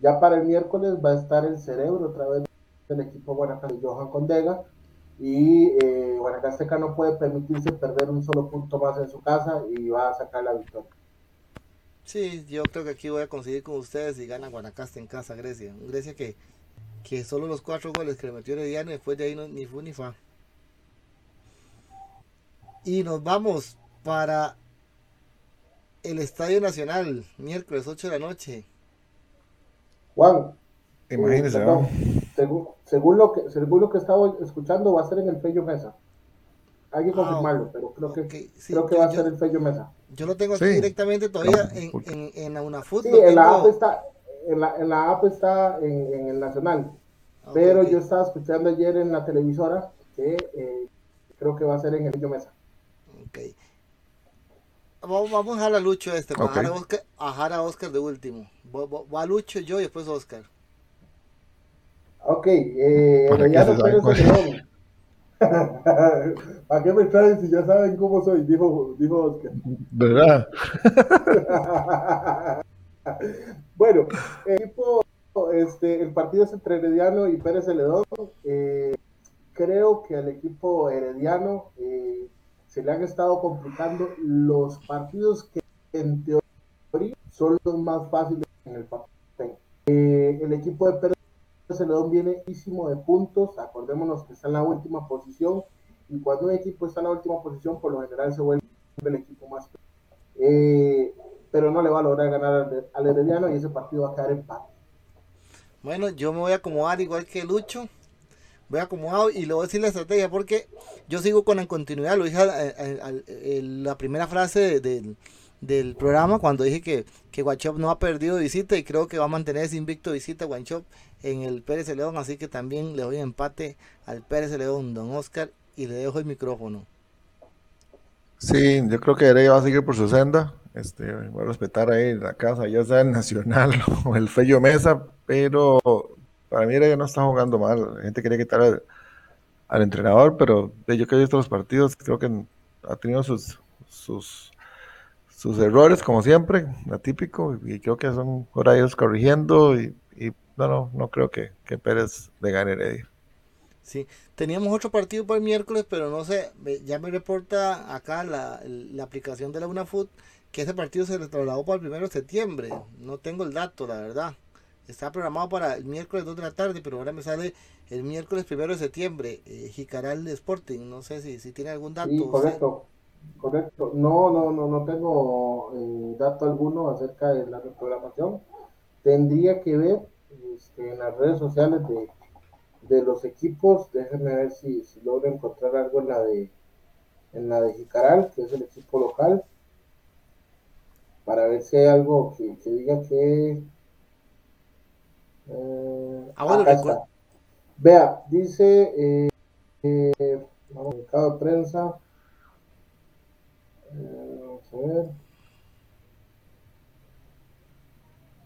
Ya para el miércoles va a estar el cerebro otra vez del equipo Guanacaste Johan Condega y eh, Guanacasteca no puede permitirse perder un solo punto más en su casa y va a sacar la victoria. Sí, yo creo que aquí voy a conseguir con ustedes y gana Guanacaste en casa Grecia. Grecia que, que solo los cuatro goles que le metió Herediano después de ahí no, ni fu ni fa. Y nos vamos para el Estadio Nacional, miércoles 8 de la noche. Juan, Imagínense, eh, según, según lo que según lo que estaba escuchando va a ser en el Fello Mesa. Hay que Ah, confirmarlo, pero creo que sí, creo que yo- va a yo- ser el Fello Mesa. Yo lo tengo aquí Sí. directamente todavía No, en, en, en la UNAFUT. Sí, en la app está en la, en la app está en, en el nacional, Ah, pero yo estaba escuchando ayer en la televisora que eh, creo que va a ser en el Fello Mesa. Ok. Vamos, vamos a dejar a Lucho este, para Ok. dejar a Oscar, a dejar a Oscar de último. Voy, voy- voy a Lucho, yo y después Oscar. Ok, eh, ¿Para [LAUGHS] ¿Para qué me traen si ya saben cómo soy? Dijo, dijo Oscar. ¿Verdad? [LAUGHS] bueno, el equipo, este, el partido es entre Herediano y Pérez Celedón. Eh, creo que al equipo herediano eh, se le han estado complicando los partidos que en teoría son los más fáciles en el papel. Eh, el equipo de Pérez Celedón viene ísimo de puntos, acordémonos que está en la última posición y cuando un equipo está en la última posición por lo general se vuelve el equipo más eh, pero no le va a lograr ganar al, Herediano y ese partido va a quedar empate. Bueno, yo me voy a acomodar igual que Lucho voy acomodado y le voy a decir la estrategia porque yo sigo con la continuidad. Lo dije la primera frase del, programa cuando dije que, que Guanchop no ha perdido visita y creo que va a mantener ese invicto visita Guanchop en el Pérez León. Así que también le doy empate al Pérez León, don Oscar, y le dejo el micrófono. Sí, yo creo que Heredia va a seguir por su senda. Este, voy a respetar ahí la casa, ya sea el Nacional [LAUGHS] o el Fello Mesa, pero para mí ya no está jugando mal. La gente quería quitar al, entrenador, pero yo que he visto los partidos, creo que ha tenido sus, sus, sus errores, como siempre, atípico, y creo que son ahora ellos corrigiendo. Y, no, no, no creo que, que Pérez le gane Heredia. Sí, teníamos otro partido para el miércoles, pero no sé, ya me reporta acá la, la aplicación de la UNAFUT que ese partido se trasladó para el primero de septiembre. No tengo el dato, la verdad. Está programado para el miércoles 2 de la tarde, pero ahora me sale el miércoles 1 de septiembre, eh, Jicaral Sporting. No sé si, si tiene algún dato. Sí, correcto, correcto. No, no, no, no tengo eh, dato alguno acerca de la reprogramación. Tendría que ver este, en las redes sociales de, de los equipos. Déjenme ver si, si logro encontrar algo en la de en la de Jicaral, que es el equipo local, para ver si hay algo que, que diga que eh, ah, Vea, dice eh, eh, comunicado de prensa. Vamos a ver.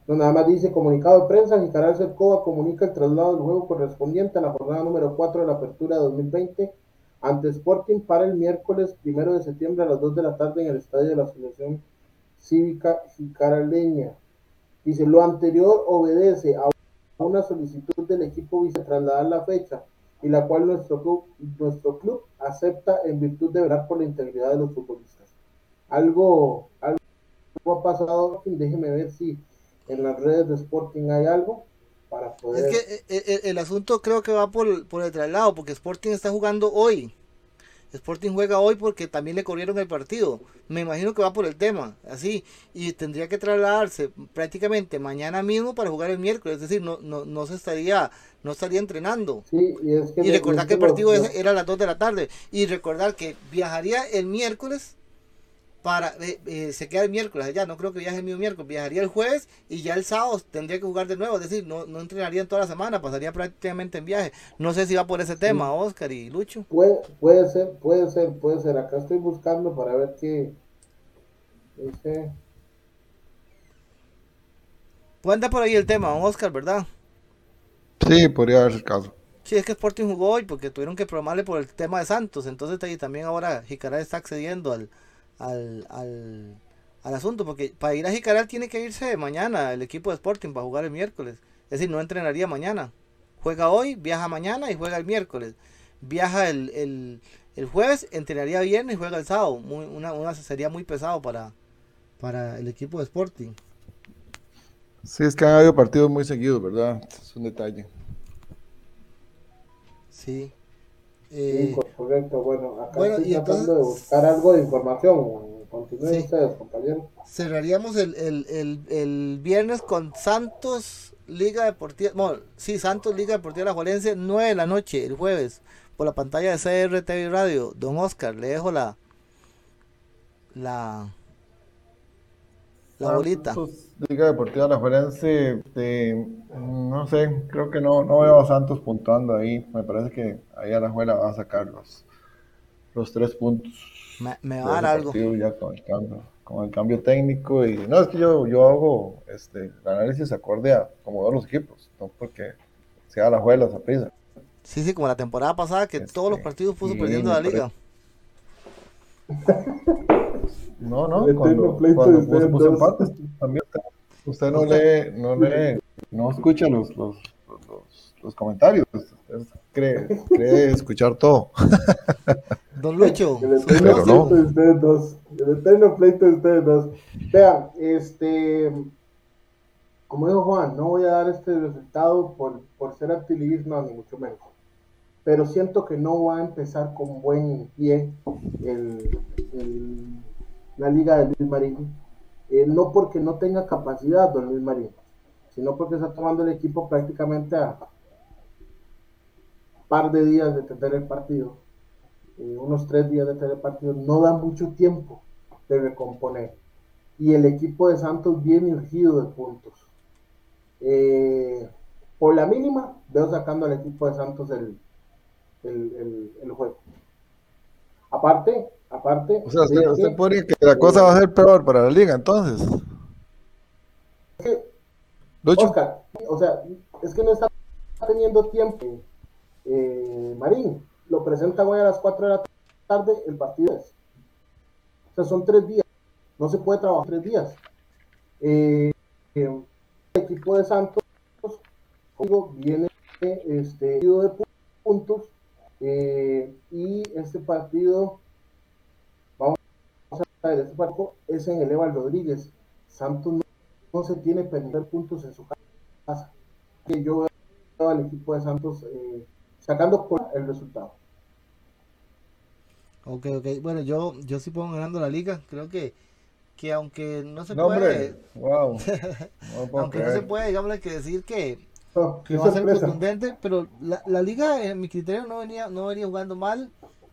No, nada más dice comunicado de prensa, Jicaral Cercova comunica el traslado del juego correspondiente a la jornada número 4 de la apertura de 2020 ante Sporting para el miércoles primero de septiembre a las 2 de la tarde en el estadio de la Asociación Cívica Jicaraleña. Dice, lo anterior obedece a una solicitud del equipo vice trasladar la fecha y la cual nuestro club, nuestro club acepta en virtud de velar por la integridad de los futbolistas. Algo, algo ha pasado, déjeme ver si en las redes de Sporting hay algo para poder... Es que el, eh, eh, el asunto creo que va por, por el traslado, porque Sporting está jugando hoy. Sporting juega hoy porque también le corrieron el partido. Me imagino que va por el tema, así. Y tendría que trasladarse prácticamente mañana mismo para jugar el miércoles. Es decir, no, no, no se estaría, no estaría entrenando. y, recordar que el partido era a las 2 de la tarde. Y recordar que viajaría el miércoles para eh, eh, se queda el miércoles allá, no creo que viaje el mismo miércoles, viajaría el jueves y ya el sábado tendría que jugar de nuevo, es decir, no, no entrenaría en toda la semana, pasaría prácticamente en viaje. No sé si va por ese tema, Oscar y Lucho. Puede, puede ser, puede ser, puede ser. Acá estoy buscando para ver qué. Dice... Puede andar por ahí el tema, Oscar, ¿verdad? Sí, podría haber el caso. Sí, es que Sporting jugó hoy porque tuvieron que programarle por el tema de Santos, entonces también ahora Jicaral está accediendo al, al, al, al asunto, porque para ir a Jicaral tiene que irse mañana el equipo de Sporting para jugar el miércoles. Es decir, no entrenaría mañana. Juega hoy, viaja mañana y juega el miércoles. Viaja el, el, el jueves, entrenaría viernes y juega el sábado. Muy, una, una sería muy pesado para, para el equipo de Sporting. Sí, es que han habido partidos muy seguidos, ¿verdad? Es un detalle. Sí. Eh, correcto, bueno, acá estoy tratando de buscar algo de información. Continúen ustedes, compañeros. Cerraríamos el, el, el, el, viernes con Santos Liga Deportiva, bueno, sí, Santos Liga Deportiva La Juelense, 9 de la noche, el jueves, por la pantalla de CRTV Radio. Don Oscar, le dejo la la la bolita. Liga Deportiva La Juelense, no sé, creo que no, no veo a Santos puntuando ahí. Me parece que ahí a la Juela va a sacar los, los tres puntos. Me, va a dar algo. Ya con el cambio, con el cambio técnico. y No, es que yo, yo hago este, el análisis acorde a cómo van los equipos, no porque sea la Juela esa prisa. Sí, sí, como la temporada pasada que todos los este, partidos puso perdiendo la liga. [LAUGHS] No, no, cuando, cuando puso, puso empates, también usted no lee, no lee, no escucha los, los, los, los comentarios. cree, cree escuchar todo. [LAUGHS] Don Lucho. El eterno Pero no. pleito de ustedes dos. El eterno pleito de ustedes dos. Vean, este. Como dijo Juan, no voy a dar este resultado por, por ser activismo, ni mucho menos. Pero siento que no va a empezar con buen pie el, el- la liga de Luis Marín. Eh, no porque no tenga capacidad, don Luis Marín, sino porque está tomando el equipo prácticamente a par de días de tener el partido eh, unos tres días de telepartido, no da mucho tiempo de recomponer. Y el equipo de Santos viene urgido de puntos. Eh, por la mínima, veo sacando al equipo de Santos el, el, el- el juego. Aparte, aparte, O sea, usted, usted que- pone que la cosa va a ser peor para la liga, entonces. Oscar, o sea, es que no está teniendo tiempo. Eh, Marín lo presenta hoy a las 4 de la tarde, el partido es. O sea, son tres días. No se puede trabajar tres días. Eh, eh, el equipo de Santos viene este de puntos eh, y este partido este es en el Eval Rodríguez. Santos no no se tiene perder puntos en su casa. Que yo veo al equipo de Santos eh, sacando por el resultado. Ok, ok. Bueno, yo, yo sí pongo ganando la liga. Creo que, que aunque no se No, puede. Wow. [LAUGHS] No aunque no se puede, digamos, que decir que, que va a ser contundente, pero la, la liga, en mi criterio, no venía, no venía jugando mal.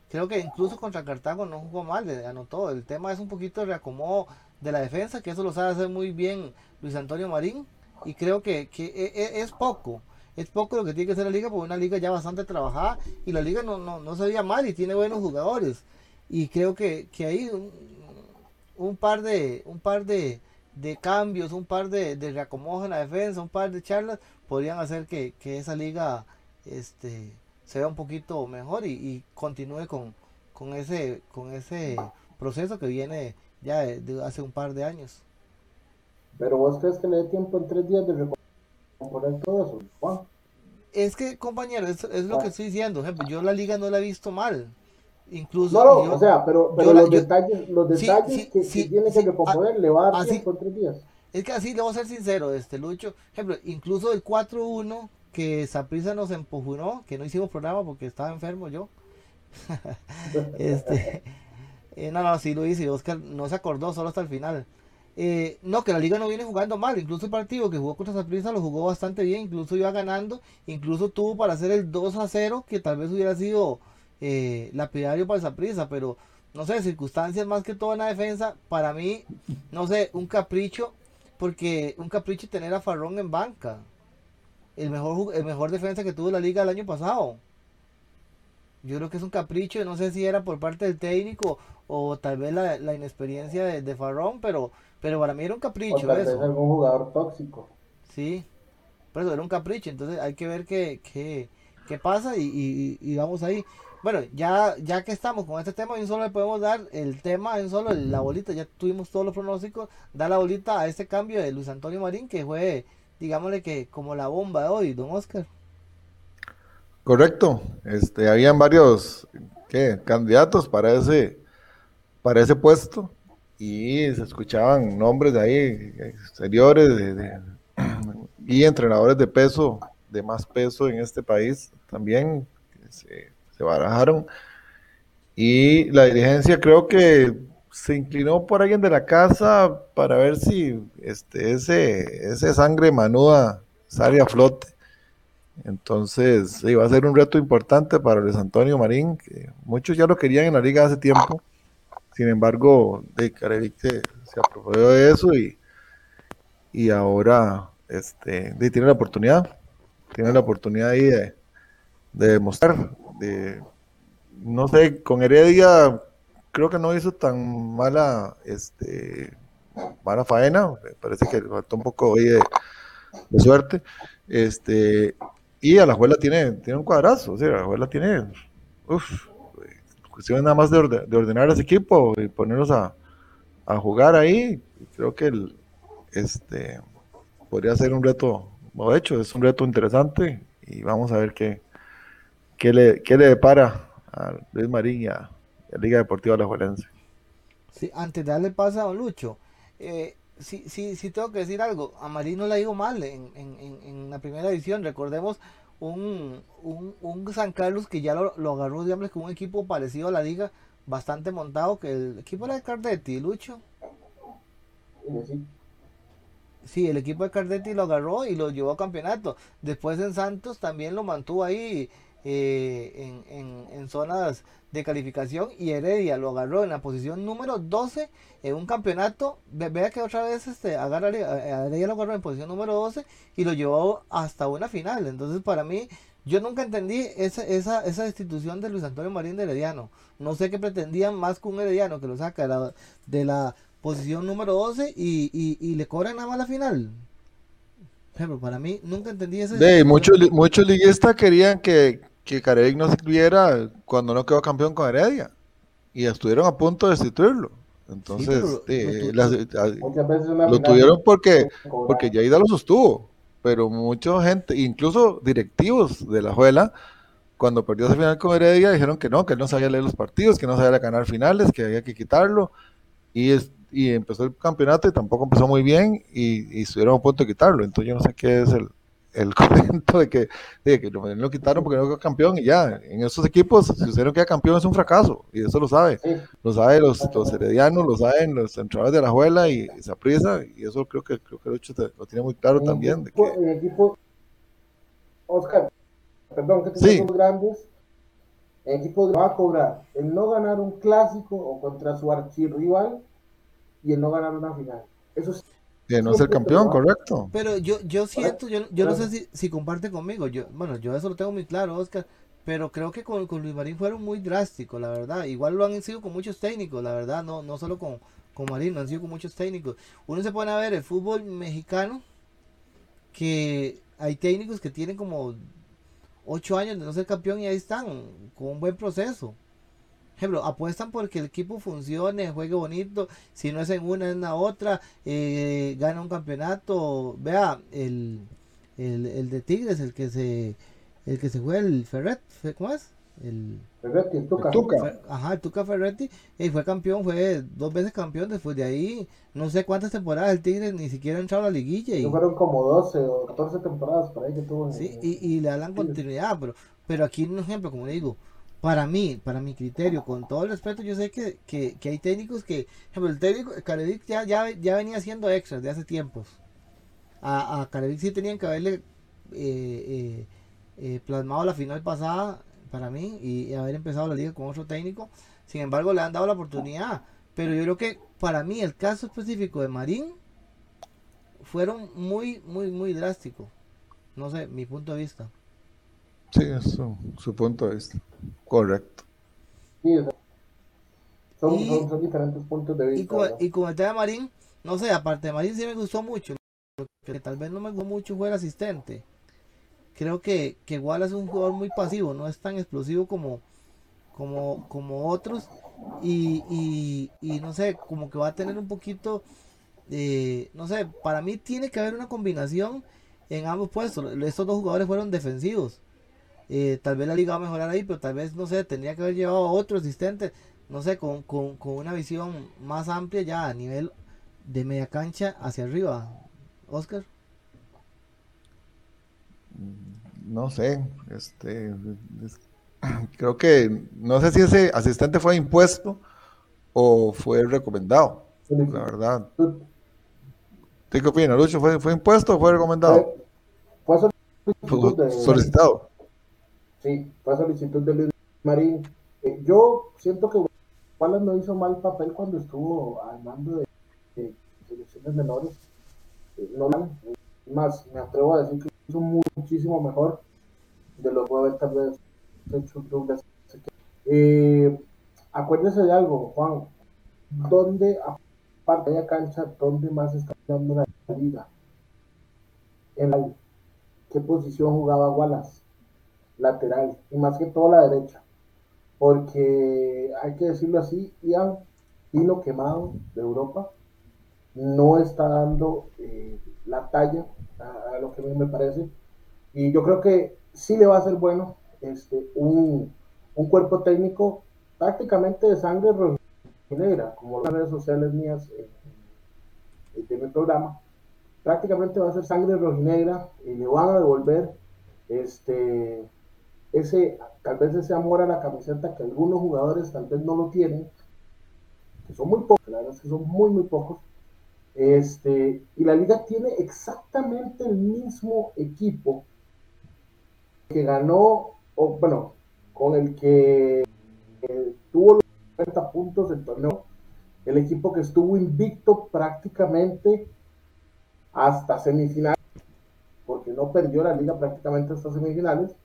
Creo que incluso contra Cartago no jugó mal, anotó. El tema es un poquito de reacomodo de la defensa, que eso lo sabe hacer muy bien Luis Antonio Marín. Y creo que, e- e- es poco. Es poco lo que tiene que hacer la liga, porque una liga ya bastante trabajada. Y la liga no, no, no se veía mal y tiene buenos jugadores. Y creo que, que ahí un, par de un par de cambios, un par de, de reacomodos en la defensa, un par de charlas podrían hacer que, que esa liga este se vea un poquito mejor y, y continúe con, con ese con ese proceso que viene ya de, de hace un par de años. Pero vos crees que le dé tiempo en tres días de recomponer todo eso, Juan. Es que compañero, es, es lo que estoy diciendo, yo la liga no la he visto mal. Incluso No, no, yo- o sea, pero, pero la- los yo- detalles, los detalles sí, que, sí, que tiene sí, que recomponer le va a dar así- tiempo en tres días. Es que así le voy a ser sincero, este Lucho. Ejemplo, incluso el 4-1 que Saprisa nos empujó, que no hicimos programa porque estaba enfermo yo. [LAUGHS] este, eh, no, no, sí lo hice. Oscar no se acordó solo hasta el final. Eh, no, que la liga no viene jugando mal. Incluso el partido que jugó contra Saprisa lo jugó bastante bien. Incluso iba ganando. Incluso tuvo para hacer el 2 a 0, que tal vez hubiera sido eh, lapidario para Saprisa, pero no sé, circunstancias más que todo en la defensa. Para mí, no sé, un capricho porque un capricho tener a Farrón en banca. El mejor, el mejor defensa que tuvo la liga el año pasado. Yo creo que es un capricho, no sé si era por parte del técnico o tal vez la, la inexperiencia de, de Farrón, pero, pero para mí era un O capricho tal vez eso. algún jugador tóxico. Sí, por eso era un capricho, entonces hay que ver qué, qué, qué pasa y, y- y vamos ahí. Bueno, ya, ya que estamos con este tema, de un solo le podemos dar el tema, de un solo la bolita, ya tuvimos todos los pronósticos, da la bolita a este cambio de Luis Antonio Marín, que fue, digámosle que como la bomba de hoy, don Oscar. Correcto. Este, habían varios ¿qué? candidatos para ese, para ese puesto y se escuchaban nombres de ahí exteriores de, [CLEARS THROAT] y entrenadores de peso, de más peso en este país también se, se barajaron. Y la dirigencia creo que se inclinó por alguien de la casa para ver si este, ese, ese sangre manuda sale a flote. Entonces, sí, va a ser un reto importante para Luis Antonio Marín, que muchos ya lo querían en la liga hace tiempo. Sin embargo, de Carevic se, se aprovechó de eso y, y ahora este, de- tiene la oportunidad. Tiene la oportunidad ahí de, de demostrar. De, no sé, con Heredia creo que no hizo tan mala, este, mala faena. Me parece que le faltó un poco ahí de, de suerte. Este, y a la abuela tiene, tiene un cuadrazo, o sea, la abuela tiene, uff, cuestión nada más de, de ordenar ese equipo y ponerlos a, a jugar ahí. Creo que el, este, podría ser un reto, de hecho, es un reto interesante y vamos a ver qué, ¿qué le, qué le depara a Luis Marín y a, Liga Deportiva Alajuelense? Sí, antes de darle paso a Don Lucho, eh, sí, sí, sí tengo que decir algo. A Marín no le digo mal en, en, en, la primera edición. Recordemos un, un, un, San Carlos que ya lo, lo agarró, digamos, con un equipo parecido a la liga, bastante montado, que el equipo era de Cardetti, Lucho. Sí, el equipo de Cardetti lo agarró y lo llevó a campeonato. Después en Santos también lo mantuvo ahí eh, en, en, zonas de calificación y Heredia lo agarró en la posición número 12 en un campeonato. vea que otra vez este, agarra, Heredia lo agarró en posición número 12 y lo llevó hasta una final. Entonces para mí, yo nunca entendí esa, esa, esa institución de Luis Antonio Marín de Herediano. No sé qué pretendían más que un Herediano que lo saca de la, de la posición número 12 y, y, y le cobran nada más la final. Pero para mí nunca entendí ese. De, muchos, muchos liguistas querían que, que Carevic no se incluyera cuando no quedó campeón con Heredia. Y estuvieron a punto de destituirlo. Entonces, lo tuvieron porque, porque Yaida lo sostuvo. Pero mucha gente, incluso directivos de la Juela, cuando perdió esa final con Heredia, dijeron que no, que él no sabía leer los partidos, que no sabía ganar finales, que había que quitarlo. Y, y empezó el campeonato y tampoco empezó muy bien y, y estuvieron a punto de quitarlo. Entonces yo no sé qué es el, el [LAUGHS] comento de que, de que lo, quitaron porque no quedó campeón y ya. En esos equipos, si usted no queda campeón es un fracaso y eso lo sabe. Lo saben los, los heredianos, lo saben los entrenadores de la abuela y, esa prisa y eso creo que creo que lo, tiene muy claro también. de que... el equipo, Oscar, perdón que te sí. grandes, el equipo va a cobrar el no ganar un clásico o contra su archirrival y el no ganar una final. Eso es de no ser campeón, correcto. Pero yo, yo siento, yo, yo no sé si, si comparte conmigo, yo, bueno, yo eso lo tengo muy claro, Oscar, pero creo que con, Luis Marín fueron muy drásticos, la verdad. Igual lo han sido con muchos técnicos, la verdad, no, no solo con, con Marín, lo han sido con muchos técnicos. Uno se pone a ver el fútbol mexicano, que hay técnicos que tienen como ocho años de no ser campeón y ahí están, con un buen proceso ejemplo, apuestan porque el equipo funcione, juegue bonito, si no es en una, es en la otra, eh, gana un campeonato, vea, el, el, de Tigres, el que se el que se juega el Ferret, ¿cómo es? El Ferretti, el Tuca. ajá, el Tuca Ferretti, y fue campeón, fue dos veces campeón, después de ahí, no sé cuántas temporadas el Tigres ni siquiera ha entrado a la liguilla. Y... Fueron como 12 o 14 temporadas por ahí que tuvo. Sí, y, y, le dan continuidad, pero, pero aquí un ejemplo, como le digo, para mí, para mi criterio, con todo el respeto, yo sé que, que, hay técnicos que, ejemplo, el técnico, Carevic ya, ya, ya, venía haciendo extras de hace tiempos. A, a sí tenían que haberle eh, eh, eh, plasmado la final pasada, para mí, y, haber empezado la liga con otro técnico. Sin embargo, le han dado la oportunidad. Pero yo creo que para mí el caso específico de Marín fueron muy, muy, muy drásticos. No sé, mi punto de vista. Sí, eso, su punto de vista. Correcto. Sí, son, son, diferentes puntos de vista. Y con, y con, el tema de Marín, no sé, aparte de Marín sí me gustó mucho. que tal vez no me gustó mucho fue el asistente. Creo que, que igual es un jugador muy pasivo, no es tan explosivo como, como, como otros. Y, y, y no sé, como que va a tener un poquito, de, no sé, para mí tiene que haber una combinación en ambos puestos. Estos dos jugadores fueron defensivos eh, tal vez la liga va a mejorar ahí, pero tal vez, no sé, tendría que haber llevado a otro asistente, no sé, con, con, con una visión más amplia ya a nivel de media cancha hacia arriba. Oscar. Mm, no sé, este, [CLEARS THROAT] creo que, no sé si ese asistente fue impuesto o fue recomendado, la verdad. ¿Qué opina, Lucho? ¿Fue, ¿Fue impuesto o fue recomendado? Fue, solicitado. Sí, fue solicitud de Luis Marín. Eh, yo siento que Wallace no hizo mal papel cuando estuvo al mando de, selecciones menores. Eh, no más, me atrevo a decir que hizo muchísimo mejor de lo que puede haber tal vez hecho Douglas. Eh, acuérdese de algo, Juan. ¿Dónde, aparte de la cancha, dónde más está dando la liga? En la, ¿Qué posición jugaba Wallace? Lateral y más que todo la derecha, porque hay que decirlo así, Ian Pino Quemado de Europa no está dando eh, la talla a, lo que me parece y yo creo que sí le va a ser bueno este, un, un cuerpo técnico prácticamente de sangre rojinegra, como las redes sociales mías eh, de mi programa, prácticamente va a ser sangre rojinegra y le van a devolver este, ese, tal vez ese amor a la camiseta que algunos jugadores tal vez no lo tienen, que son muy pocos, la verdad es que son muy, muy pocos. Este, y la liga tiene exactamente el mismo equipo que ganó, o bueno, con el que eh, tuvo los 40 puntos del torneo, el equipo que estuvo invicto prácticamente hasta semifinales, porque no perdió la liga prácticamente hasta semifinales,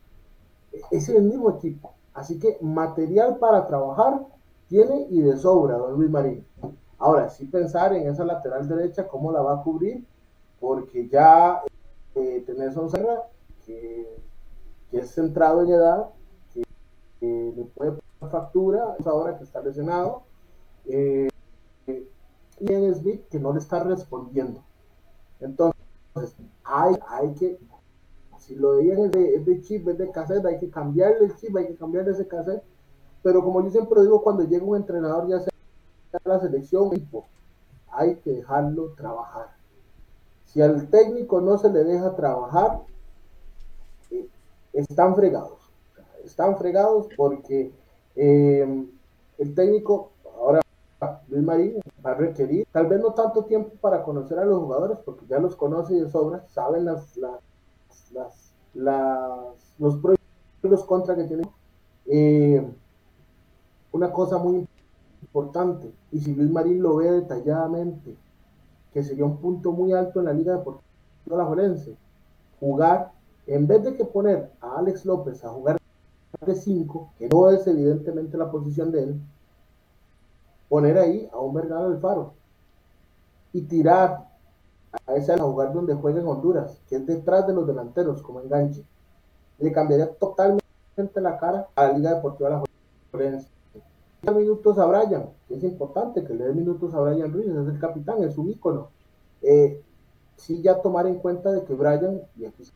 es el mismo equipo. Así que material para trabajar tiene y de sobra, don Luis Marín. Ahora, sí pensar en esa lateral derecha, cómo la va a cubrir, porque ya eh, tenés a un Serra que, es centrado en edad, que, le puede poner factura, es ahora que está lesionado, eh, y en Smith que no le está respondiendo. Entonces, hay, hay que si lo de es de, es de chip, es de cassette, hay que cambiarle el chip, hay que cambiarle ese cassette. Pero como yo siempre digo, cuando llega un entrenador, ya sea la selección, hay que dejarlo trabajar. Si al técnico no se le deja trabajar, eh, están fregados. Están fregados porque eh, el técnico, ahora Luis Marín, va a requerir tal vez no tanto tiempo para conocer a los jugadores, porque ya los conoce de sobra, saben las las, las, los pros y los contras que tiene. Eh, una cosa muy importante, y si Luis Marín lo ve detalladamente, que sería un punto muy alto en la Liga Deportiva La Jolense, jugar, en vez de que poner a Alex López a jugar de 5, que no es evidentemente la posición de él, poner ahí a un Bernardo Alfaro y tirar a ese lugar donde juega en Honduras, que es detrás de los delanteros, como enganche. Le cambiaría totalmente la cara a la Liga Deportiva La Juventus. minutos a Brian, es importante que le dé minutos a Brian Ruiz, es el capitán, es un ícono. Eh, sí ya tomar en cuenta de que Brian, y aquí se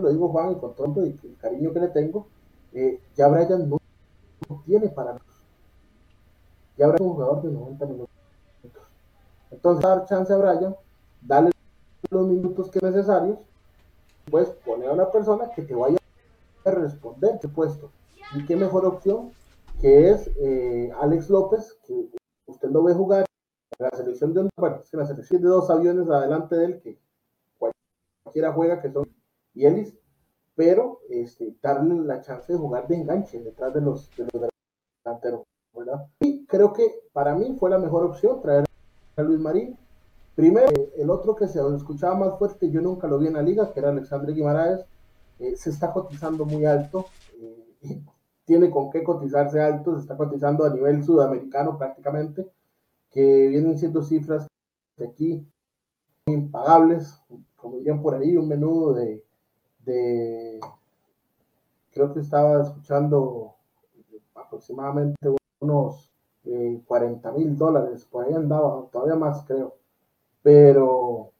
lo digo Juan y con todo el cariño que le tengo, eh, ya Brian no, tiene para Ya Brian es un jugador de 90 minutos. Entonces, dar chance a Brian dale los minutos que necesarios, pues pone a una persona que te vaya a responder qué puesto. Y qué mejor opción que es eh, Alex López, que usted lo ve jugar en la selección de bueno, que la selección de dos aviones adelante de él, que cualquiera juega, que son y Ellis, pero este, darle la chance de jugar de enganche detrás de los, de los delanteros. Y creo que para mí fue la mejor opción traer a Luis Marín Primero, el otro que se escuchaba más fuerte, yo nunca lo vi en la liga, que era Alexandre Guimaraes, eh, se está cotizando muy alto, eh, tiene con qué cotizarse alto, se está cotizando a nivel sudamericano prácticamente, que vienen siendo cifras de aquí impagables, como dirían por ahí, un menudo de, de creo que estaba escuchando aproximadamente unos 40 eh, mil dólares, por ahí andaba, todavía más creo pero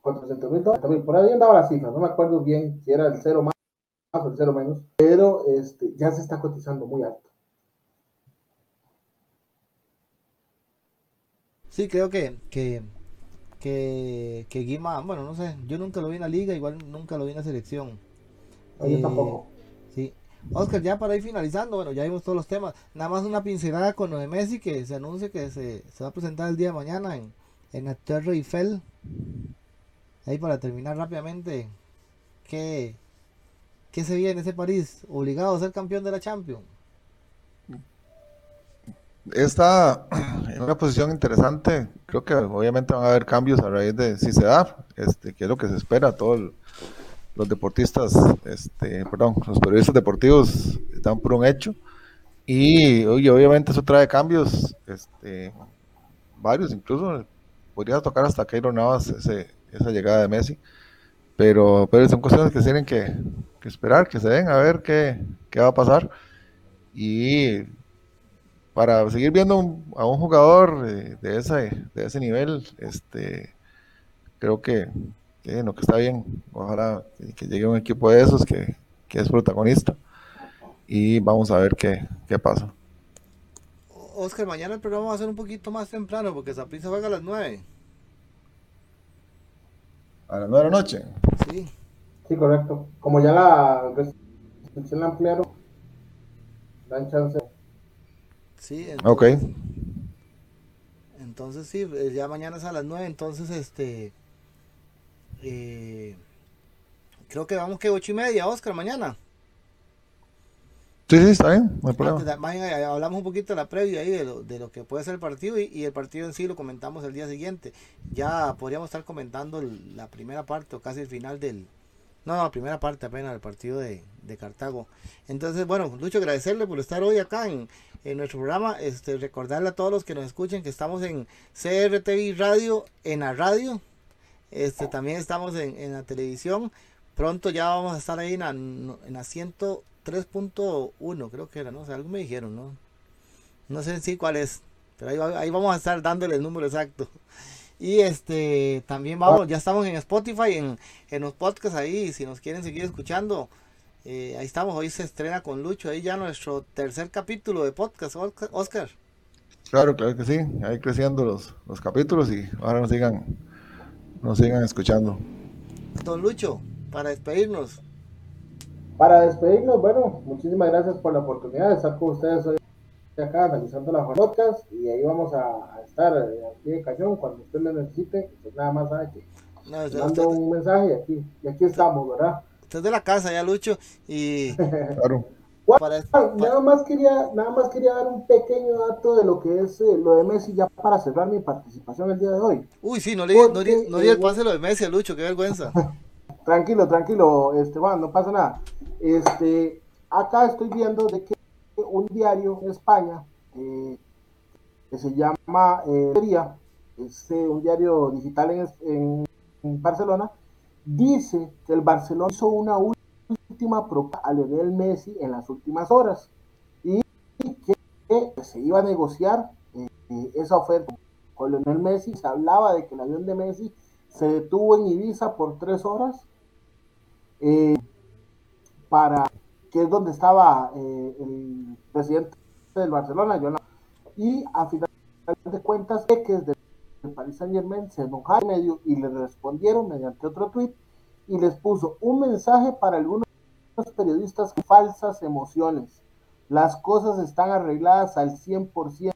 400 mil dólares, por ahí andaba la cifra, no me acuerdo bien si era el cero más o el cero menos, pero este, ya se está cotizando muy alto. Sí, creo que, que, que, que Guima, bueno, no sé, yo nunca lo vi en la liga, igual nunca lo vi en la selección. yo eh, tampoco. Sí. Oscar, ya para ir finalizando, bueno, ya vimos todos los temas. Nada más una pincelada con lo de Messi que se anuncia que se, se va a presentar el día de mañana en, en la Torre Eiffel. Ahí para terminar rápidamente, ¿qué, ¿qué se viene ese París? ¿Obligado a ser campeón de la Champions? Está en una posición interesante. Creo que obviamente van a haber cambios a raíz de si se da, este, que es lo que se espera. Todos los deportistas, este, perdón, los periodistas deportivos están por un hecho. Y, obviamente eso trae cambios, este, varios, incluso podría tocar hasta Keylor Navas esa llegada de Messi. Pero, pero son cuestiones que tienen que, esperar, que se den a ver qué, va a pasar. Y para seguir viendo a un jugador de, ese, de ese nivel, este, creo que, lo que está bien. Ojalá que llegue un equipo de esos que, que es protagonista. Y vamos a ver qué, qué pasa. Oscar, mañana el programa va a ser un poquito más temprano porque Saprissa juega a las 9. A las 9 de la noche. Sí. Sí, correcto. Como ya la restricción la ampliaron, dan chance. Sí, Ok. entonces, entonces sí, eh, ya mañana es a las 9, entonces este... eh, creo que vamos que 8 y media, Oscar, mañana. Sí, sí, está bien, no hay Antes problema. eh, hablamos un poquito de la previa ahí de lo, de lo que puede ser el partido y, y el partido en sí lo comentamos el día siguiente. Ya podríamos estar comentando el- la primera parte o casi el final del... No, no, la primera parte apenas del partido de, de Cartago. Entonces, bueno, Lucho, agradecerle por estar hoy acá en, en nuestro programa. Este, recordarle a todos los que nos escuchen que estamos en CRTV Radio, en la radio. Este, también estamos en, en la televisión. Pronto ya vamos a estar ahí en la, en la 103.1, creo que era, ¿no? O sea, algo me dijeron, ¿no? No sé en sí cuál es, pero ahí, va- ahí vamos a estar dándole el número exacto. Y este, también vamos, ya estamos en Spotify, en, en los podcasts ahí, si nos quieren seguir escuchando, eh, ahí estamos, hoy se estrena con Lucho, ahí ya nuestro tercer capítulo de podcast, Oscar- Oscar. Claro, claro que sí. Ahí creciendo los, los capítulos y ahora nos sigan, nos sigan escuchando. Don Lucho, para despedirnos. Para despedirnos, bueno, muchísimas gracias por la oportunidad de estar con ustedes hoy acá analizando la podcast y ahí vamos a, a estar eh, aquí de cañón cuando usted me necesite, pues nada más sabe que No, usted, mando usted- un mensaje y aquí, y aquí estamos, ¿verdad? usted es de la casa ya, Lucho, y [LAUGHS] Claro. para, Nada más quería, nada más quería dar un pequeño dato de lo que es eh, lo de Messi ya para cerrar mi participación el día de hoy. Uy, sí, no le, no, Porque, le- no le eh, pase lo de Messi a Lucho, qué vergüenza. [LAUGHS] Tranquilo, tranquilo, este Juan, no pasa nada. Este, acá estoy viendo de que un diario en España eh, que se llama eh, es eh, un diario digital en, Barcelona, dice que el Barcelona hizo una última propuesta a Lionel Messi en las últimas horas y que, que se iba a negociar eh, esa oferta con Lionel Messi. Se hablaba de que el avión de Messi se detuvo en Ibiza por tres horas eh, para que es donde estaba eh, el presidente del Barcelona, Joan y a final de cuentas que del Paris Saint Germain se enojaron medio y le respondieron mediante otro tweet y les puso un mensaje para algunos periodistas falsas emociones. Las cosas están arregladas al 100%.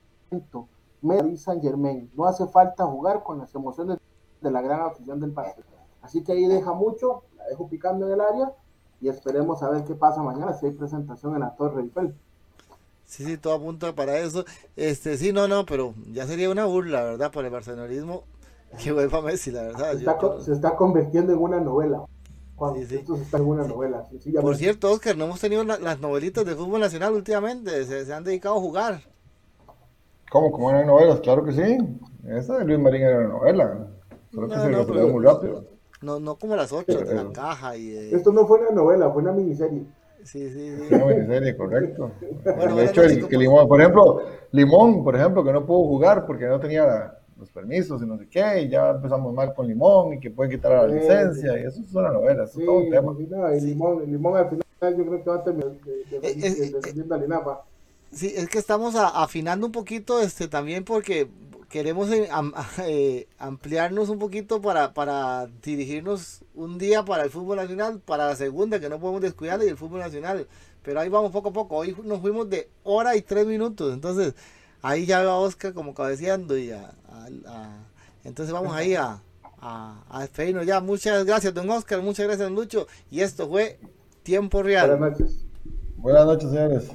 Paris Saint Germain. No hace falta jugar con las emociones de la gran afición del Barcelona. Así que ahí deja mucho, la dejo picando en el área y esperemos a ver qué pasa mañana si hay presentación en la Torre Eiffel. Sí, sí, todo apunta para eso. Este, sí, no, no, pero ya sería una burla, ¿verdad? Por el barcelonismo que vuelva Messi, la verdad. Se está, co- yo- se está convirtiendo en una novela. Juan, Sí, sí. Esto se está en una novela. Por sencillamente. cierto, Oscar, no hemos tenido la- las novelitas de fútbol nacional últimamente, se, se han dedicado a jugar. ¿Cómo? ¿Cómo eran novelas? Claro que sí. Esa de Luis Marín era una novela. Solo que No, se pero- muy rápido. No, no como las otras, de la caja y de... Esto no fue una novela, fue una miniserie. Sí, sí, sí. Una miniserie, correcto. Bueno, de hecho, el, que Limón, por ejemplo, Limón, por ejemplo, que no pudo jugar porque no tenía los permisos y no sé qué, y ya empezamos mal con Limón y que pueden quitar la Sí, licencia, y eso es una novela, eso Sí, es todo un tema. no, el, Sí. limón, el limón al final yo creo que va a terminar de- de- Eh, eh, de- defendiendo al INAPA. Sí, es que estamos a- afinando un poquito este también porque queremos eh, am- [LAUGHS] eh, ampliarnos un poquito para, para dirigirnos un día para el fútbol nacional, para la segunda, que no podemos descuidar, y el fútbol nacional. Pero ahí vamos poco a poco. Hoy nos fuimos de hora y tres minutos. Entonces, ahí ya veo a Oscar como cabeceando y a, entonces vamos ahí a, a, despedirnos ya. Muchas gracias, don Oscar. Muchas gracias, Lucho. Y esto fue Tiempo Real. Buenas noches. Buenas noches, señores.